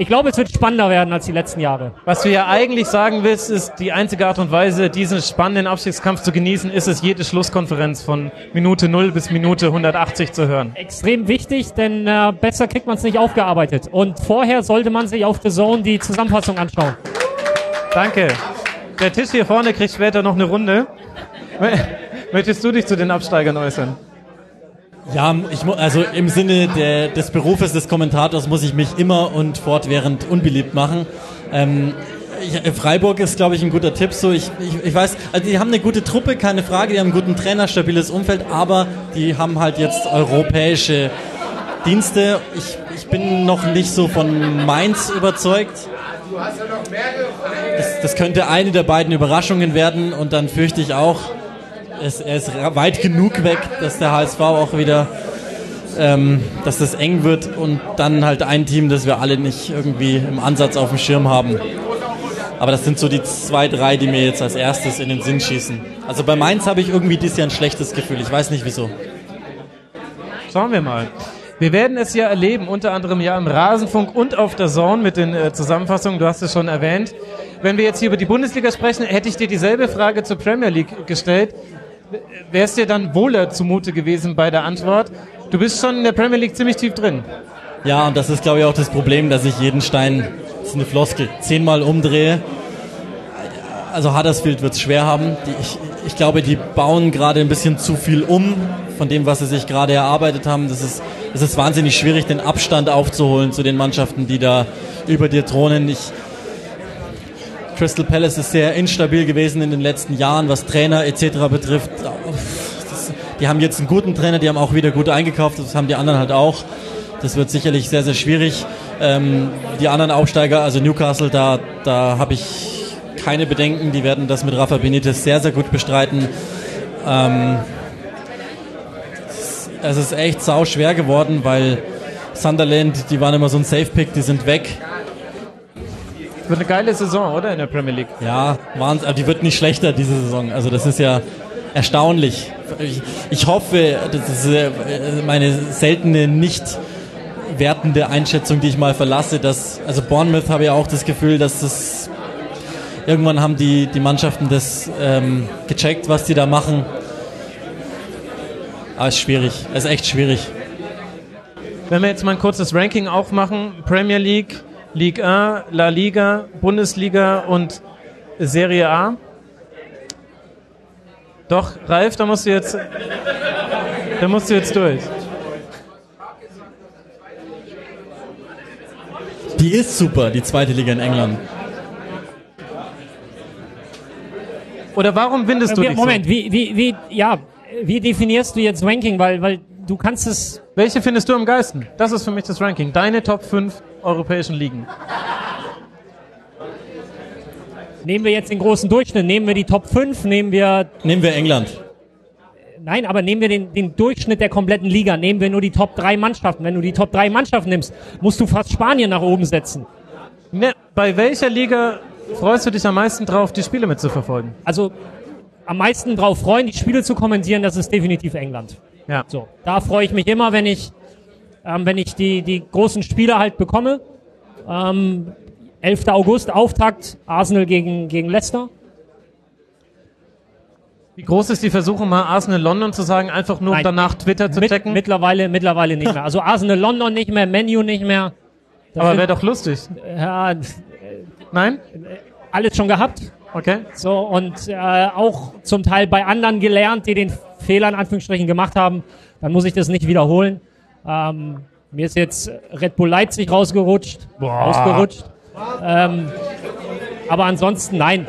Ich glaube, es wird spannender werden als die letzten Jahre. Was du ja eigentlich sagen willst, ist, die einzige Art und Weise, diesen spannenden Abstiegskampf zu genießen, ist es, jede Schlusskonferenz von Minute 0 bis Minute 180 zu hören. Extrem wichtig, denn äh, besser kriegt man es nicht aufgearbeitet. Und vorher sollte man sich auf The Zone die Zusammenfassung anschauen. Danke. Der Tisch hier vorne kriegt später noch eine Runde. Möchtest du dich zu den Absteigern äußern? Ja, ich, also im Sinne der, des Berufes des Kommentators muss ich mich immer und fortwährend unbeliebt machen. Ähm, ich, Freiburg ist, glaube ich, ein guter Tipp. So, ich, ich, ich weiß, also die haben eine gute Truppe, keine Frage, die haben einen guten Trainer, stabiles Umfeld, aber die haben halt jetzt europäische Dienste. Ich, ich bin noch nicht so von Mainz überzeugt. Das, das könnte eine der beiden Überraschungen werden und dann fürchte ich auch, es, er ist weit genug weg, dass der HSV auch wieder, ähm, dass das eng wird und dann halt ein Team, das wir alle nicht irgendwie im Ansatz auf dem Schirm haben. Aber das sind so die zwei, drei, die mir jetzt als erstes in den Sinn schießen. Also bei Mainz habe ich irgendwie dieses Jahr ein schlechtes Gefühl. Ich weiß nicht wieso. Schauen wir mal. Wir werden es ja erleben, unter anderem ja im Rasenfunk und auf der Zone mit den äh, Zusammenfassungen, du hast es schon erwähnt. Wenn wir jetzt hier über die Bundesliga sprechen, hätte ich dir dieselbe Frage zur Premier League gestellt. Wäre es dir dann wohler zumute gewesen bei der Antwort? Du bist schon in der Premier League ziemlich tief drin. Ja, und das ist, glaube ich, auch das Problem, dass ich jeden Stein, das ist eine Floskel, zehnmal umdrehe. Also Huddersfield wird es schwer haben. Die, ich, ich glaube, die bauen gerade ein bisschen zu viel um von dem, was sie sich gerade erarbeitet haben. Das ist, es ist wahnsinnig schwierig, den Abstand aufzuholen zu den Mannschaften, die da über dir thronen. Ich, Crystal Palace ist sehr instabil gewesen in den letzten Jahren, was Trainer etc. betrifft. Das, die haben jetzt einen guten Trainer, die haben auch wieder gut eingekauft, das haben die anderen halt auch. Das wird sicherlich sehr, sehr schwierig. Ähm, die anderen Aufsteiger, also Newcastle, da, da habe ich keine Bedenken. Die werden das mit Rafa Benitez sehr, sehr gut bestreiten. Ähm, es- es ist echt sau schwer geworden, weil Sunderland, die waren immer so ein Safe-Pick, die sind weg. Wird eine geile Saison, oder? In der Premier League. Ja, Wahnsinn, aber die wird nicht schlechter diese Saison. Also das ist ja erstaunlich. Ich, ich hoffe, das ist äh, meine seltene nicht wertende Einschätzung, die ich mal verlasse, dass also Bournemouth habe ja auch das Gefühl, dass das irgendwann haben die die Mannschaften das ähm, gecheckt, was die da machen. Aber es ist schwierig, es ist echt schwierig. Wenn wir jetzt mal ein kurzes Ranking aufmachen, Premier League, Ligue 1, La Liga, Bundesliga und Serie A. Doch, Ralf, da musst du jetzt, da musst du jetzt durch. Die ist super, die zweite Liga in England. Oder warum windest du dich Moment, so? wie, wie, wie, ja, wie definierst du jetzt Ranking? Weil, weil du kannst es, Welche findest du am geilsten? Das ist für mich das Ranking. Deine Top 5 europäischen Ligen. nehmen wir jetzt den großen Durchschnitt, nehmen wir die Top 5, nehmen wir, Nehmen wir England. nein, aber nehmen wir den, den Durchschnitt der kompletten Liga, nehmen wir nur die Top 3 Mannschaften. Wenn du die Top 3 Mannschaften nimmst, musst du fast Spanien nach oben setzen. Ne, bei welcher Liga freust du dich am meisten drauf, die Spiele mitzuverfolgen? Also am meisten drauf freuen, die Spiele zu kommentieren, das ist definitiv England. Ja. So, da freue ich mich immer, wenn ich, ähm, wenn ich die, die großen Spiele halt bekomme. Ähm, 11. August, Auftakt, Arsenal gegen, gegen Leicester. Wie groß ist die Versuchung, mal Arsenal London zu sagen, einfach nur um Nein. danach Twitter zu Mit, checken? mittlerweile, mittlerweile nicht mehr. Also Arsenal London nicht mehr, Menu nicht mehr. Das Aber wäre doch lustig. ja, Nein? alles schon gehabt. Okay. So, und äh, auch zum Teil bei anderen gelernt, die den Fehler in Anführungsstrichen gemacht haben. Dann muss ich das nicht wiederholen. Ähm, mir ist jetzt Red Bull Leipzig rausgerutscht. Rausgerutscht. Ähm, aber ansonsten nein.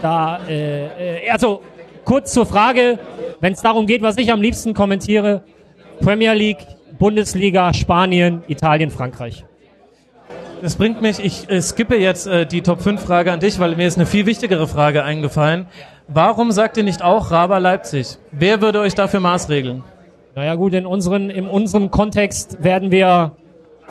Da, äh, äh, also kurz zur Frage, wenn es darum geht, was ich am liebsten kommentiere, Premier League, Bundesliga, Spanien, Italien, Frankreich. Das bringt mich, ich äh, skippe jetzt äh, die Top 5 Frage an dich, weil mir ist eine viel wichtigere Frage eingefallen. Warum sagt ihr nicht auch Raber Leipzig? Wer würde euch dafür maßregeln? Naja gut, in, unseren, in unserem Kontext werden wir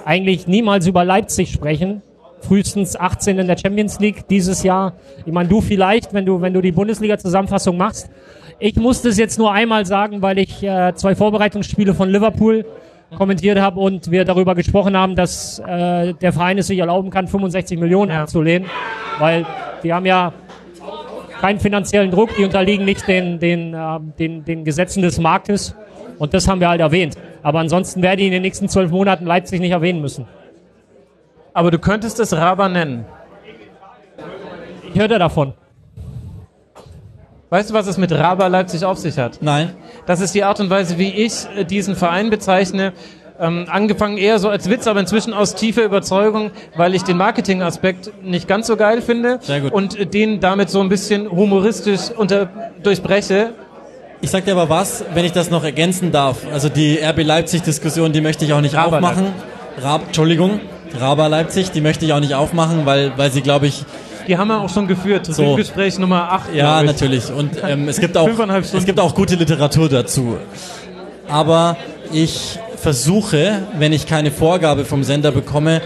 eigentlich niemals über Leipzig sprechen. Frühestens 18 in der Champions League dieses Jahr. Ich meine, du vielleicht, wenn du, wenn du die Bundesliga-Zusammenfassung machst. Ich musste es jetzt nur einmal sagen, weil ich äh, zwei Vorbereitungsspiele von Liverpool kommentiert habe und wir darüber gesprochen haben, dass äh, der Verein es sich erlauben kann, 65 Millionen Ja. abzulehnen, weil die haben ja keinen finanziellen Druck, die unterliegen nicht den, den, äh, den, den Gesetzen des Marktes und das haben wir halt erwähnt. Aber ansonsten werde ich in den nächsten zwölf Monaten Leipzig nicht erwähnen müssen. Aber du könntest es Raba nennen. Ich hörte davon. Weißt du, was es mit Raba Leipzig auf sich hat? Nein. Das ist die Art und Weise, wie ich äh, diesen Verein bezeichne. Ähm, angefangen eher so als Witz, aber inzwischen aus tiefer Überzeugung, weil ich den Marketingaspekt nicht ganz so geil finde Sehr gut. und äh, den damit so ein bisschen humoristisch unter durchbreche. Ich sag dir aber was, wenn ich das noch ergänzen darf. Also die RB Leipzig-Diskussion, die möchte ich auch nicht Raba aufmachen. Rab, Entschuldigung, Raba Leipzig, die möchte ich auch nicht aufmachen, weil, weil sie, glaube ich, Die haben wir auch schon geführt. So. Gespräch Nummer 8. Ja, natürlich. Und ähm, es, gibt auch, es gibt auch gute Literatur dazu. Aber ich versuche, wenn ich keine Vorgabe vom Sender bekomme,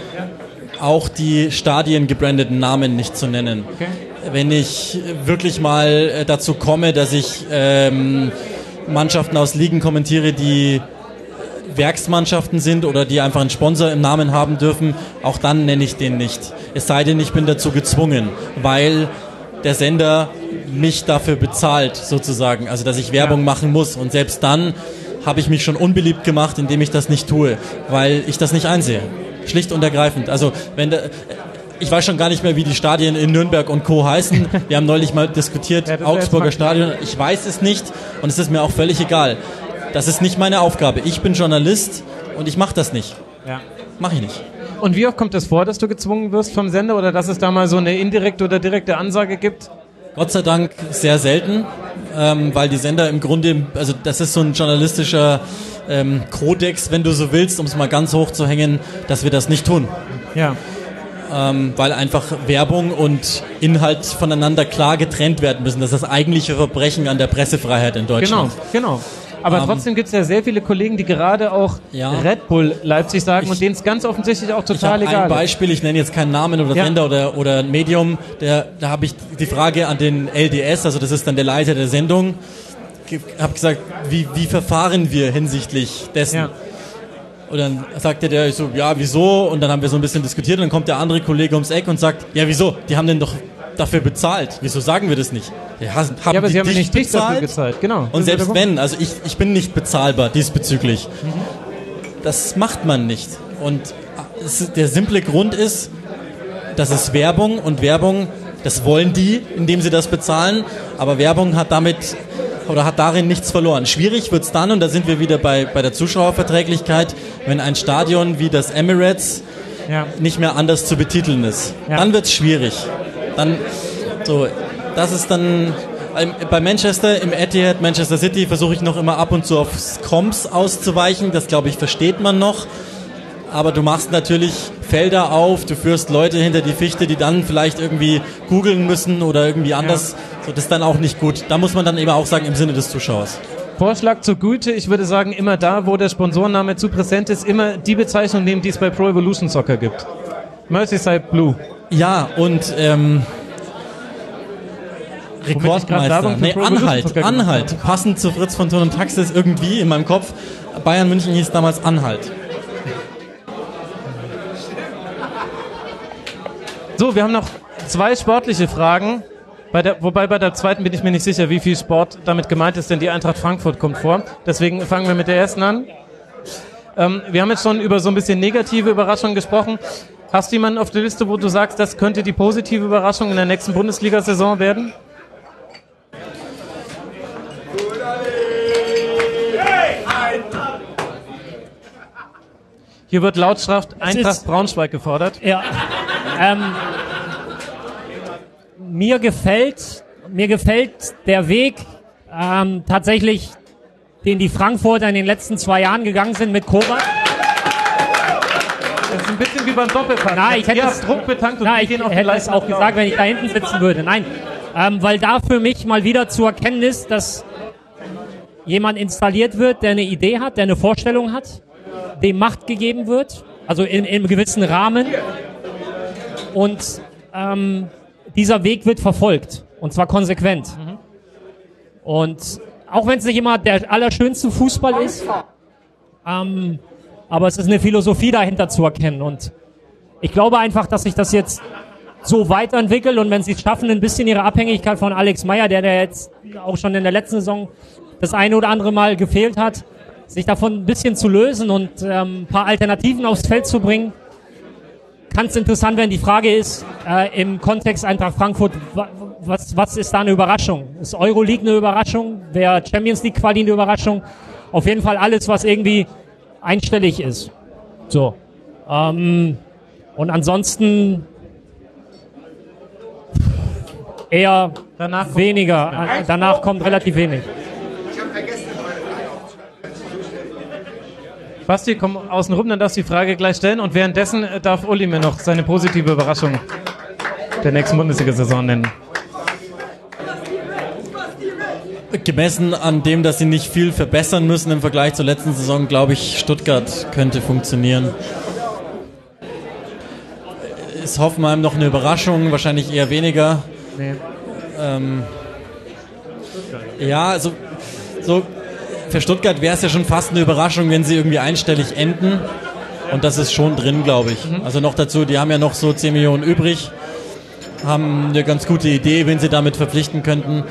auch die Stadien gebrandeten Namen nicht zu nennen. Okay. Wenn ich wirklich mal äh, dazu komme, dass ich ähm, Mannschaften aus Ligen kommentiere, die Werksmannschaften sind oder die einfach einen Sponsor im Namen haben dürfen, auch dann nenne ich den nicht. Es sei denn, ich bin dazu gezwungen, weil der Sender mich dafür bezahlt, sozusagen. Also, dass ich Werbung machen muss. Und selbst dann habe ich mich schon unbeliebt gemacht, indem ich das nicht tue, weil ich das nicht einsehe. Schlicht und ergreifend. Also, wenn der, ich weiß schon gar nicht mehr, wie die Stadien in Nürnberg und Co. heißen. Wir haben neulich mal diskutiert, Ja, Augsburger Stadion. Ich weiß es nicht und es ist mir auch völlig egal. Das ist nicht meine Aufgabe. Ich bin Journalist und ich mache das nicht. Ja. Mache ich nicht. Und wie oft kommt es vor, dass du gezwungen wirst vom Sender oder dass es da mal so eine indirekte oder direkte Ansage gibt? Gott sei Dank sehr selten, ähm, weil die Sender im Grunde, also das ist so ein journalistischer ähm, Kodex, wenn du so willst, um es mal ganz hoch zu hängen, dass wir das nicht tun. Ja. Ähm, weil einfach Werbung und Inhalt voneinander klar getrennt werden müssen. Das ist das eigentliche Verbrechen an der Pressefreiheit in Genau, Deutschland. genau. Aber Ähm, trotzdem gibt es ja sehr viele Kollegen, die gerade auch Ja. Red Bull Leipzig sagen und denen es ganz offensichtlich auch Ich total habe egal ein. Beispiel, ich nenne jetzt keinen Namen oder Ja. Sender oder, oder Medium, der, da habe ich die Frage an den LDS, also das ist dann der Leiter der Sendung, habe gesagt, wie, wie verfahren wir hinsichtlich dessen? Ja. Und dann sagte der ich so, ja, wieso? Und dann haben wir so ein bisschen diskutiert und dann kommt der andere Kollege ums Eck und sagt, ja, wieso? Die haben den doch dafür bezahlt. Wieso sagen wir das nicht? Ja, haben Ja, aber die sie haben nicht dich dafür gezahlt, genau. Und selbst wenn, also ich, ich bin nicht bezahlbar diesbezüglich. Das macht man nicht. Und es ist, der simple Grund ist, das ist Werbung und Werbung, das wollen die, indem sie das bezahlen, aber Werbung hat damit oder hat darin nichts verloren. Schwierig wird's dann, und da sind wir wieder bei, bei der Zuschauerverträglichkeit, wenn ein Stadion wie das Emirates Ja. nicht mehr anders zu betiteln ist. Ja. Dann wird's schwierig. Dann, so, das ist dann, ähm, bei Manchester, im Etihad, Manchester City, versuche ich noch immer ab und zu auf Comps auszuweichen. Das, glaube ich, versteht man noch. Aber du machst natürlich Felder auf, du führst Leute hinter die Fichte, die dann vielleicht irgendwie googeln müssen oder irgendwie anders. So, das ist dann auch nicht gut. Da muss man dann eben auch sagen, im Sinne des Zuschauers. Vorschlag zur Güte, ich würde sagen, immer da, wo der Sponsorenname zu präsent ist, immer die Bezeichnung nehmen, die es bei Pro Evolution Soccer gibt. Merseyside Blue. Ja, und ähm, Rekordmeister. Nee, Anhalt. Anhalt. Passend zu Fritz von Ton und Taxis irgendwie in meinem Kopf. Bayern München hieß damals Anhalt. So, wir haben noch zwei sportliche Fragen. Bei der, wobei bei der zweiten bin ich mir nicht sicher, wie viel Sport damit gemeint ist, denn die Eintracht Frankfurt kommt vor. Deswegen fangen wir mit der ersten an. Ähm, wir haben jetzt schon über so ein bisschen negative Überraschungen gesprochen. Hast du jemanden auf der Liste, wo du sagst, das könnte die positive Überraschung in der nächsten Bundesliga-Saison werden? Hier wird Lautschrift Eintracht Braunschweig gefordert. Ja. Ähm, mir gefällt, mir gefällt der Weg ähm, tatsächlich, den die Frankfurter in den letzten zwei Jahren gegangen sind mit Kovac. Das ist ein bisschen wie beim Doppelpass. Nein, ich hätte es- Druck betankt und wir ich hätte es auch gesagt, wenn ich da hinten sitzen würde. Nein, ähm, weil da für mich mal wieder zu erkennen ist, dass jemand installiert wird, der eine Idee hat, der eine Vorstellung hat, dem Macht gegeben wird, also in, in einem gewissen Rahmen. Und ähm, dieser Weg wird verfolgt und zwar konsequent. Und auch wenn es nicht immer der allerschönste Fußball ist, ähm, aber es ist eine Philosophie dahinter zu erkennen. Und ich glaube einfach, dass sich das jetzt so weiterentwickelt und wenn sie es schaffen, ein bisschen ihre Abhängigkeit von Alex Meyer, der, der jetzt auch schon in der letzten Saison das eine oder andere Mal gefehlt hat, sich davon ein bisschen zu lösen und ähm, ein paar Alternativen aufs Feld zu bringen, kann es interessant werden. Die Frage ist äh, im Kontext Eintracht Frankfurt, was, was ist da eine Überraschung? Ist Euroleague eine Überraschung? Wäre Champions League Quali eine Überraschung? Auf jeden Fall alles, was irgendwie einstellig ist. So. Ähm, und ansonsten eher danach weniger. Kommt, danach kommt relativ wenig. Basti, komm außen rum, dann darfst du die Frage gleich stellen. Und währenddessen äh, darf Uli mir noch seine positive Überraschung der nächsten Bundesliga-Saison nennen. Gemessen an dem, dass sie nicht viel verbessern müssen im Vergleich zur letzten Saison, glaube ich, Stuttgart könnte funktionieren. Ist Hoffenheim noch eine Überraschung? Wahrscheinlich eher weniger. Nee. Ähm, ja, also so für Stuttgart wäre es ja schon fast eine Überraschung, wenn sie irgendwie einstellig enden. Und das ist schon drin, glaube ich. Mhm. Also noch dazu, die haben ja noch so 10 Millionen übrig, haben eine ganz gute Idee, wen sie damit verpflichten könnten.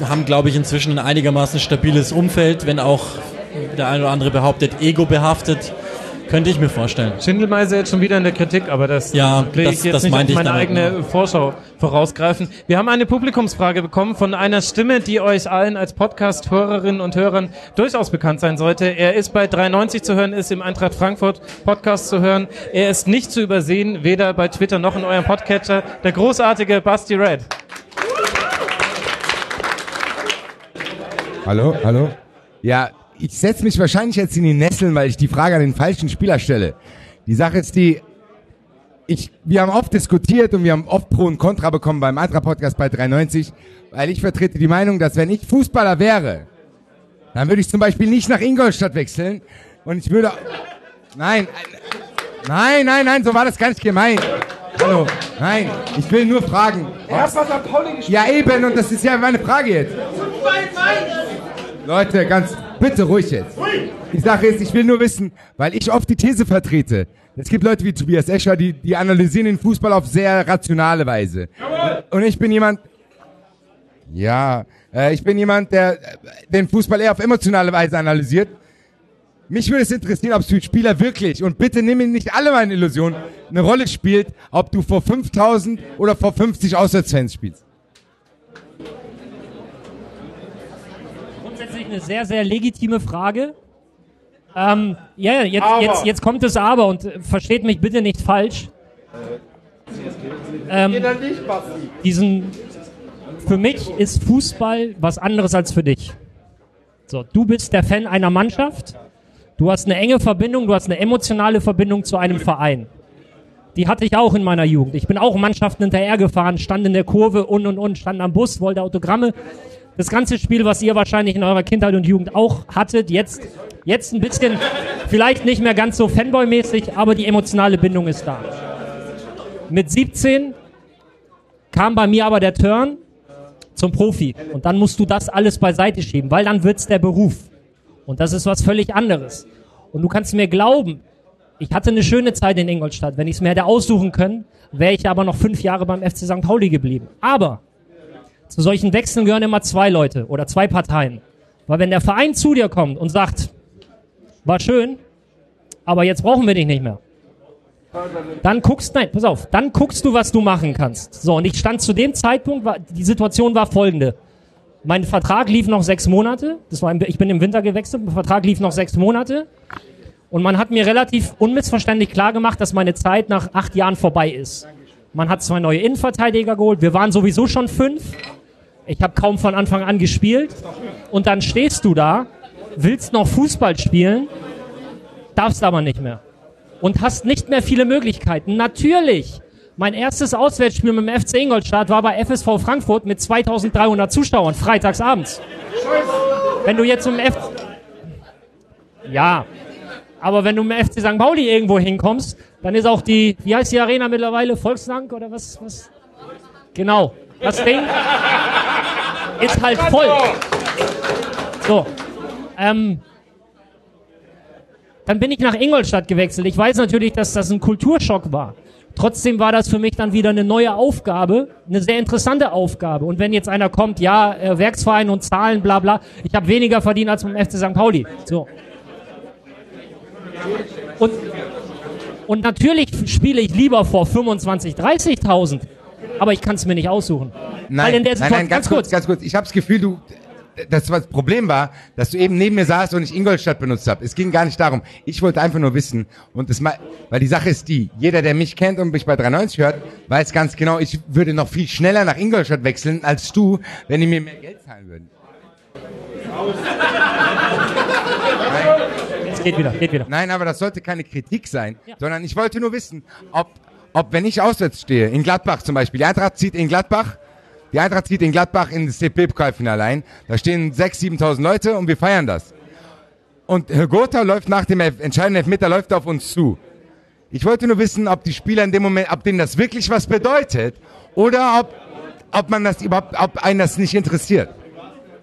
Haben, glaube ich, inzwischen ein einigermaßen stabiles Umfeld, wenn auch der eine oder andere behauptet, ego behaftet. Könnte ich mir vorstellen. Schindelmeiser jetzt schon wieder in der Kritik, aber das ja, will ich jetzt das nicht auf ich meine eigene auch. Vorschau vorausgreifen. Wir haben eine Publikumsfrage bekommen von einer Stimme, die euch allen als Podcast-Hörerinnen und Hörern durchaus bekannt sein sollte. Er ist bei 93 zu hören, ist im Eintracht Frankfurt Podcast zu hören. Er ist nicht zu übersehen, weder bei Twitter noch in eurem Podcatcher. Der großartige Basti Red. Hallo, hallo. Ja, ich setze mich wahrscheinlich jetzt in die Nesseln, weil ich die Frage an den falschen Spieler stelle. Die Sache ist die, ich, wir haben oft diskutiert und wir haben oft Pro und Contra bekommen beim Antra-Podcast bei 93, weil ich vertrete die Meinung, dass wenn ich Fußballer wäre, dann würde ich zum Beispiel nicht nach Ingolstadt wechseln und ich würde, nein, nein, nein, nein, so war das ganz gemein. Hallo, nein, ich will nur fragen. Er hat was an Pauli Ja eben, und das ist ja meine Frage jetzt. Leute, ganz, bitte ruhig jetzt. Die Sache ist, ich will nur wissen, weil ich oft die These vertrete. Es gibt Leute wie Tobias Escher, die, die analysieren den Fußball auf sehr rationale Weise. Und ich bin jemand, ja, äh, ich bin jemand, der den Fußball eher auf emotionale Weise analysiert. Mich würde es interessieren, ob für Spieler wirklich, und bitte nimm mir nicht alle meine Illusionen, eine Rolle spielt, ob du vor 5000 oder vor 50 Auswärtsfans spielst. Grundsätzlich eine sehr, sehr legitime Frage. Ähm, ja, jetzt, jetzt, jetzt kommt das Aber und versteht mich bitte nicht falsch. Ähm, diesen, für mich ist Fußball was anderes als für dich. So, du bist der Fan einer Mannschaft. Du hast eine enge Verbindung, du hast eine emotionale Verbindung zu einem Verein. Die hatte ich auch in meiner Jugend. Ich bin auch Mannschaften hinterhergefahren, stand in der Kurve und und und, stand am Bus, wollte Autogramme das ganze Spiel, was ihr wahrscheinlich in eurer Kindheit und Jugend auch hattet, jetzt, jetzt ein bisschen, vielleicht nicht mehr ganz so Fanboy-mäßig, aber die emotionale Bindung ist da. Mit 17 kam bei mir aber der Turn zum Profi. Und dann musst du das alles beiseite schieben, weil dann wird's der Beruf. Und das ist was völlig anderes. Und du kannst mir glauben, ich hatte eine schöne Zeit in Ingolstadt. Wenn ich es mir hätte aussuchen können, wäre ich aber noch fünf Jahre beim FC St. Pauli geblieben. Aber zu solchen Wechseln gehören immer zwei Leute oder zwei Parteien. Weil wenn der Verein zu dir kommt und sagt, war schön, aber jetzt brauchen wir dich nicht mehr. Dann guckst, nein, pass auf, dann guckst du, was du machen kannst. So, und ich stand zu dem Zeitpunkt, die Situation war folgende. Mein Vertrag lief noch sechs Monate. Das war, ich bin im Winter gewechselt. Mein Vertrag lief noch sechs Monate. Und man hat mir relativ unmissverständlich klar gemacht, dass meine Zeit nach acht Jahren vorbei ist. Man hat zwei neue Innenverteidiger geholt. Wir waren sowieso schon fünf. Ich habe kaum von Anfang an gespielt. Und dann stehst du da, willst noch Fußball spielen, darfst aber nicht mehr. Und hast nicht mehr viele Möglichkeiten. Natürlich. Mein erstes Auswärtsspiel mit dem FC Ingolstadt war bei FSV Frankfurt mit 2300 Zuschauern, freitagsabends. Wenn du jetzt zum F... Ja. Aber wenn du mit FC St. Pauli irgendwo hinkommst, dann ist auch die, wie heißt die Arena mittlerweile? Volksdank oder was? was? Genau. Das Ding ist halt voll. So. Ähm, dann bin ich nach Ingolstadt gewechselt. Ich weiß natürlich, dass das ein Kulturschock war. Trotzdem war das für mich dann wieder eine neue Aufgabe, eine sehr interessante Aufgabe. Und wenn jetzt einer kommt, ja, äh, Werksverein und Zahlen, bla bla, ich habe weniger verdient als beim FC St. Pauli. So. Und, und natürlich spiele ich lieber vor 25, 30.000, aber ich kann es mir nicht aussuchen. Nein, nein, nein, Situation- ganz kurz, ganz kurz. Ich habe das Gefühl, du, das was das Problem war, dass du eben neben mir saßt und ich Ingolstadt benutzt habe. Es ging gar nicht darum. Ich wollte einfach nur wissen und das mal, weil die Sache ist die, jeder, der mich kennt und mich bei 93 hört, weiß ganz genau, ich würde noch viel schneller nach Ingolstadt wechseln als du, wenn die mir mehr Geld zahlen würden. Es geht wieder, geht wieder. Nein, aber das sollte keine Kritik sein, sondern ich wollte nur wissen, ob, ob wenn ich auswärts stehe, in Gladbach zum Beispiel, die Eintracht zieht in Gladbach, die Eintracht zieht in Gladbach in das DP-Pokalfinale ein, da stehen 6.000, 7.000 Leute und wir feiern das. Und Herr Gotha läuft nach dem entscheidenden Elfmeter, läuft auf uns zu. Ich wollte nur wissen, ob die Spieler in dem Moment, ob denen das wirklich was bedeutet oder ob, ob man das überhaupt, ob einen das nicht interessiert.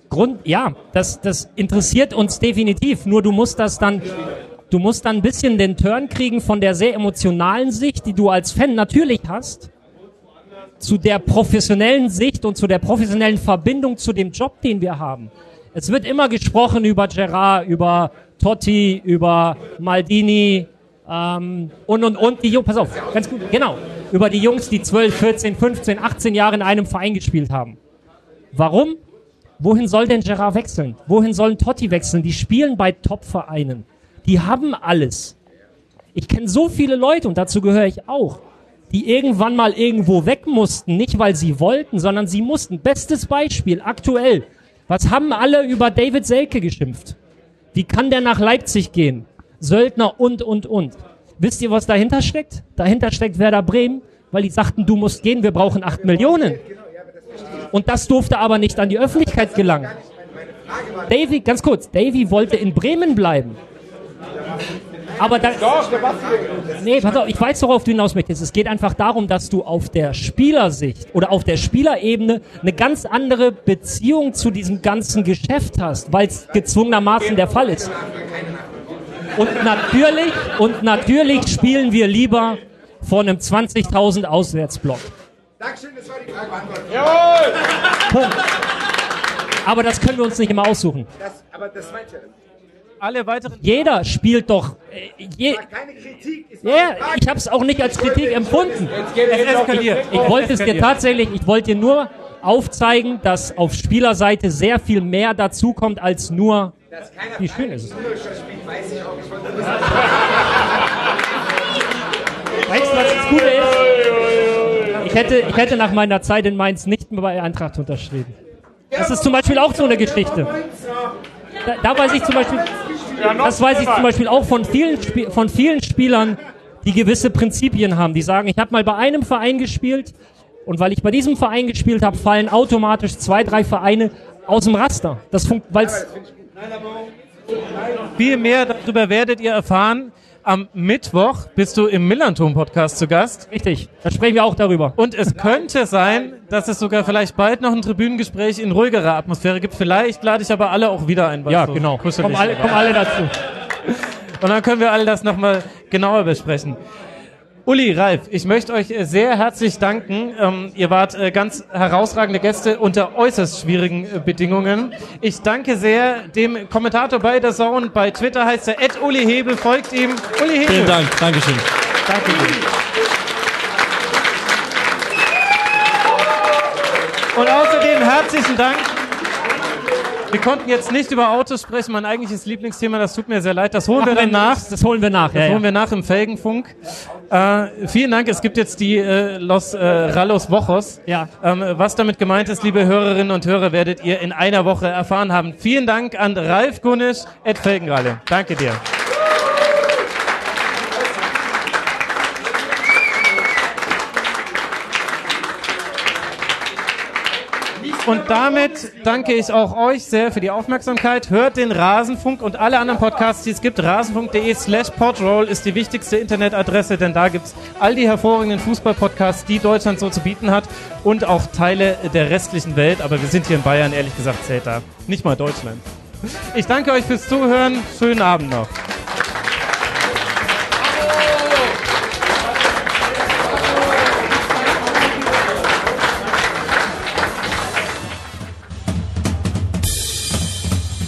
Grund, ja, das, das interessiert uns definitiv. Nur du musst das dann, du musst dann ein bisschen den Turn kriegen von der sehr emotionalen Sicht, die du als Fan natürlich hast, zu der professionellen Sicht und zu der professionellen Verbindung zu dem Job, den wir haben. Es wird immer gesprochen über Gerard, über Totti, über Maldini ähm, und und und die Jungs, pass auf, ganz gut, genau, über die Jungs, die 12, 14, 15, 18 Jahre in einem Verein gespielt haben. Warum? Wohin soll denn Gerard wechseln? Wohin sollen Totti wechseln? Die spielen bei Top-Vereinen. Die haben alles. Ich kenne so viele Leute, und dazu gehöre ich auch, die irgendwann mal irgendwo weg mussten, nicht weil sie wollten, sondern sie mussten. Bestes Beispiel, aktuell. Was haben alle über David Selke geschimpft? Wie kann der nach Leipzig gehen? Söldner und, und, und. Wisst ihr, was dahinter steckt? Dahinter steckt Werder Bremen, weil die sagten, du musst gehen, wir brauchen acht Millionen. Und das durfte aber nicht an die Öffentlichkeit gelangen. Davy, ganz kurz, Davy wollte in Bremen bleiben. Aber da, nee, pass auf, ich weiß, worauf du hinaus möchtest. Es geht einfach darum, dass du auf der Spielersicht oder auf der Spielerebene eine ganz andere Beziehung zu diesem ganzen Geschäft hast, weil es gezwungenermaßen der Fall ist. Und natürlich, und natürlich spielen wir lieber vor einem 20.000 Auswärtsblock. Dankeschön, das war die Frage beantwortet. Punkt. Aber das können wir uns nicht immer aussuchen. Das, aber das meint ja. Alle weiteren Jeder spielt doch. Äh, je, Keine Kritik. Ist ja, ich habe es auch nicht als Kritik empfunden. es eskaliert. Ich wollte es dir tatsächlich, ich wollte dir nur aufzeigen, dass auf Spielerseite sehr viel mehr dazukommt als nur, wie schön ist es. Weißt du, was das Gute ist? Ich hätte, ich hätte nach meiner Zeit in Mainz nicht mehr bei Eintracht unterschrieben. Das ist zum Beispiel auch so eine Geschichte. Da, da weiß ich zum Beispiel, das weiß ich zum Beispiel auch von vielen, Sp- von vielen Spielern, die gewisse Prinzipien haben. Die sagen, ich habe mal bei einem Verein gespielt und weil ich bei diesem Verein gespielt habe, fallen automatisch zwei, drei Vereine aus dem Raster. Das funkt, weil's, Viel mehr darüber werdet ihr erfahren. Am Mittwoch bist du im Millanton-Podcast zu Gast. richtig, da sprechen wir auch darüber. Und es könnte sein, dass es sogar vielleicht bald noch ein Tribünengespräch in ruhigerer Atmosphäre gibt. Vielleicht lade ich aber alle auch wieder ein. Ja, so genau. Kommen alle, kommen alle dazu. Und dann können wir all das nochmal genauer besprechen. Uli, Ralf, ich möchte euch äh, sehr herzlich danken. Ähm, ihr wart äh, ganz herausragende Gäste unter äußerst schwierigen äh, Bedingungen. Ich danke sehr dem Kommentator bei der Zone. Bei Twitter heißt er Ed Uli Hebel. Folgt ihm. Uli Hebel. Vielen Dank, Dankeschön. Danke dir. Und außerdem herzlichen Dank. Wir konnten jetzt nicht über Autos sprechen, mein eigentliches Lieblingsthema, das tut mir sehr leid. Das holen wir dann nach. Das holen wir nach. Das Ja, holen wir nach im Felgenfunk. Äh, vielen Dank. Es gibt jetzt die äh, Los äh, Rallos Wochos. Ja. Ähm, was damit gemeint ist, liebe Hörerinnen und Hörer, werdet ihr in einer Woche erfahren haben. Vielen Dank an Ralf Gunnisch, Ed Felgenralle. Danke dir. Und damit danke ich auch euch sehr für die Aufmerksamkeit. Hört den Rasenfunk und alle anderen Podcasts, die es gibt. Rasenfunk.de slash podroll ist die wichtigste Internetadresse, denn da gibt's all die hervorragenden Fußballpodcasts, die Deutschland so zu bieten hat und auch Teile der restlichen Welt. Aber wir sind hier in Bayern, ehrlich gesagt, zählt da nicht mal Deutschland. Ich danke euch fürs Zuhören. Schönen Abend noch.